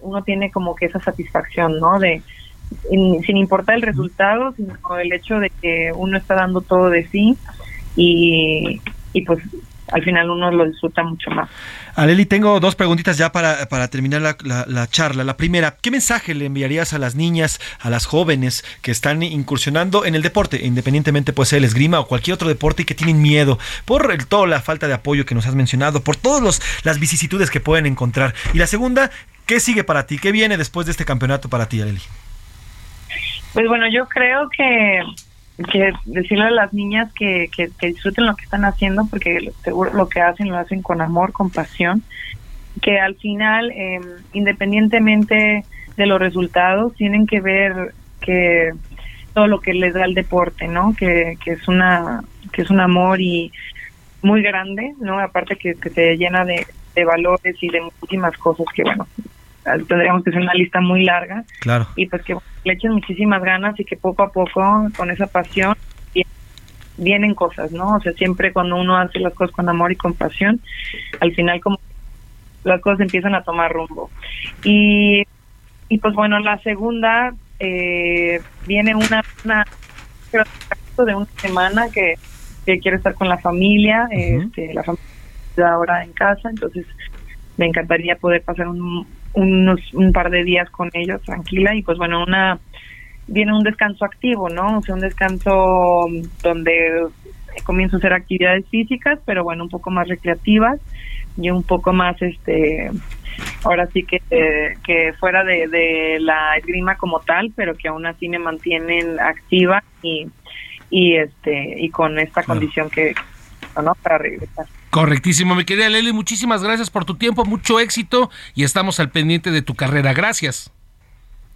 uno tiene como que esa satisfacción, ¿no? De in- sin importar el resultado, sino el hecho de que uno está dando todo de sí y, y pues al final uno lo disfruta mucho más. Aleli, tengo dos preguntitas ya para, para terminar la, la- la charla. La primera, ¿qué mensaje le enviarías a las niñas, a las jóvenes que están incursionando en el deporte, independientemente puede ser el esgrima o cualquier otro deporte y que tienen miedo por el, toda la falta de apoyo que nos has mencionado, por todas las vicisitudes que pueden encontrar? Y la segunda, ¿qué sigue para ti? ¿Qué viene después de este campeonato para ti, Aleli? Pues bueno, yo creo que, que decirle a las niñas que, que, disfruten lo que están haciendo, porque seguro lo que hacen lo hacen con amor, con pasión, que al final, eh, independientemente de los resultados, tienen que ver que todo lo que les da el deporte, ¿no? Que, que es una que es un amor y muy grande, ¿no? Aparte que, que te llena de, de valores y de muchísimas cosas que, bueno, tendríamos que hacer una lista muy larga Claro. y pues que le echen muchísimas ganas y que poco a poco con esa pasión vi- vienen cosas, ¿no? O sea, siempre cuando uno hace las cosas con amor y con pasión, al final como las cosas empiezan a tomar rumbo. Y, y pues bueno, la segunda eh, viene una, de una semana que, que quiero estar con la familia, este, la familia está ahora en casa, entonces me encantaría poder pasar un, unos un par de días con ellos tranquila y pues bueno una viene un descanso activo no o sea un descanso donde comienzo a hacer actividades físicas pero bueno un poco más recreativas y un poco más este ahora sí que eh, que fuera de, de la esgrima como tal pero que aún así me mantienen activa y y este y con esta condición que no para regresar Correctísimo, mi querida Leli, muchísimas gracias por tu tiempo, mucho éxito y estamos al pendiente de tu carrera. Gracias.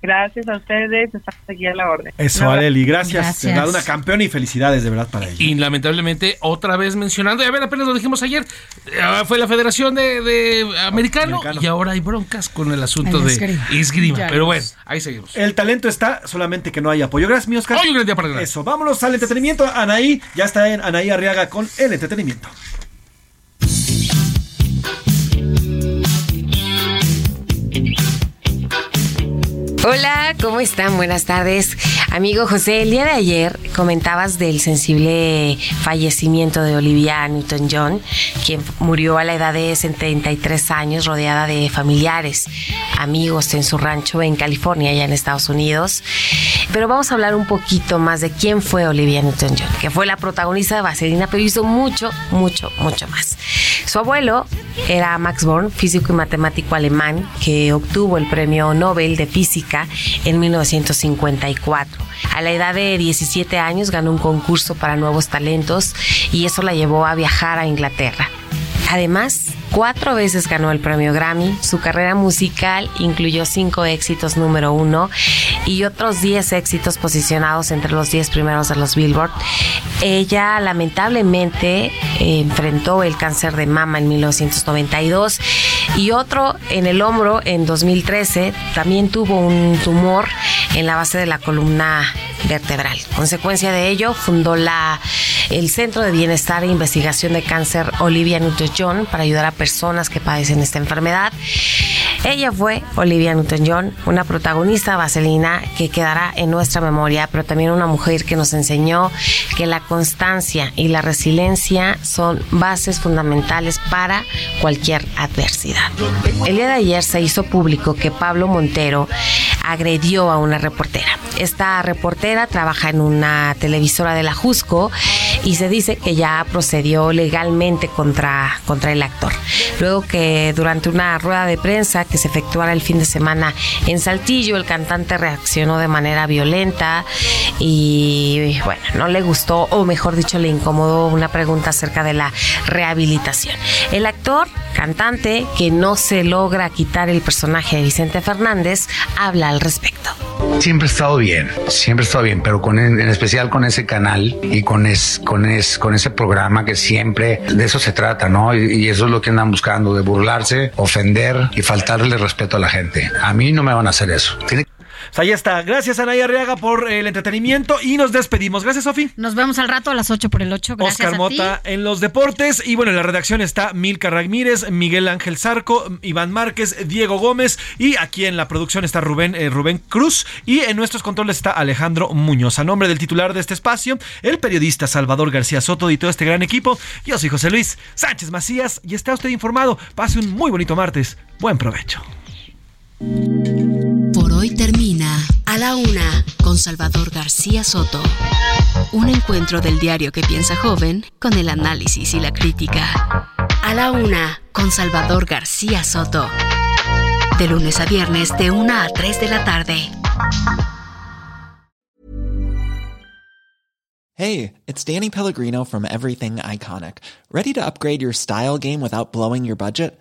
gracias a ustedes estamos aquí a la orden Eso. Aleli, gracias. De verdad, una campeona y felicidades de verdad para ella. Y lamentablemente, otra vez mencionando, y a ver, apenas lo dijimos ayer, eh, fue la Federación de, de Americano, y ahora hay broncas con el asunto El de esgrima. Ya Pero bueno, ahí seguimos. El talento está, solamente que no hay apoyo. Gracias, mi Oscar. Hoy un gran día para ganar. Eso, vámonos al entretenimiento. Anaí, ya está en Anaí Arriaga con el entretenimiento. Thank you. Hola, ¿cómo están? Buenas tardes. Amigo José, el día de ayer comentabas del sensible fallecimiento de Olivia Newton-John, quien murió a la edad de 73 años rodeada de familiares, amigos en su rancho en California, allá en Estados Unidos. Pero vamos a hablar un poquito más de quién fue Olivia Newton-John, que fue la protagonista de Vaselina, pero hizo mucho, mucho, mucho más. Su abuelo era Max Born, físico y matemático alemán, que obtuvo el premio Nobel de Física en 1954. A la edad de 17 años ganó un concurso para nuevos talentos y eso la llevó a viajar a Inglaterra. Además, cuatro veces ganó el premio Grammy. Su carrera musical incluyó cinco éxitos número uno y otros diez éxitos posicionados entre los diez primeros de los Billboard. Ella lamentablemente enfrentó el cáncer de mama en 1992 y otro en el hombro en 2013. También tuvo un tumor en la base de la columna vertebral. Consecuencia de ello, fundó la, el Centro de Bienestar e Investigación de Cáncer Olivia Newton-John para ayudar a personas que padecen esta enfermedad. Ella fue Olivia Newton-John, una protagonista vaselina que quedará en nuestra memoria, pero también una mujer que nos enseñó que la constancia y la resiliencia son bases fundamentales para cualquier adversidad. El día de ayer se hizo público que Pablo Montero agredió a una reportera. Esta reportera trabaja en una televisora de la Jusco y se dice que ya procedió legalmente contra, contra el actor. Luego que durante una rueda de prensa que se efectuara el fin de semana en Saltillo, el cantante reaccionó de manera violenta y bueno, no le gustó o mejor dicho le incomodó una pregunta acerca de la rehabilitación. El actor, cantante, que no se logra quitar el personaje de Vicente Fernández, habla al respecto. Siempre he estado bien, siempre he estado bien, pero con, en especial con ese canal y con, es, con, es, con ese programa que siempre de eso se trata, ¿no? Y, y eso es lo que andan buscando, de burlarse, ofender y faltarle respeto a la gente. A mí no me van a hacer eso. Tiene Pues ahí está. Gracias, Anaya Arriaga, por el entretenimiento y nos despedimos. Gracias, Sofi. Nos vemos al rato a las 8 por el 8. Gracias Oscar a Mota en los deportes. Y bueno, en la redacción está Milka Ramírez, Miguel Ángel Zarco, Iván Márquez, Diego Gómez. Y aquí en la producción está Rubén, eh, Rubén Cruz. Y en nuestros controles está Alejandro Muñoz. A nombre del titular de este espacio, el periodista Salvador García Soto y todo este gran equipo. Yo soy José Luis Sánchez Macías y está usted informado. Pase un muy bonito martes. Buen provecho. Por hoy termina A la Una con Salvador García Soto. Un encuentro del diario que piensa joven con el análisis y la crítica. A la Una con Salvador García Soto. De lunes a viernes de 1 a 3 de la tarde. Hey, it's Danny Pellegrino from Everything Iconic. Ready to upgrade your style game without blowing your budget?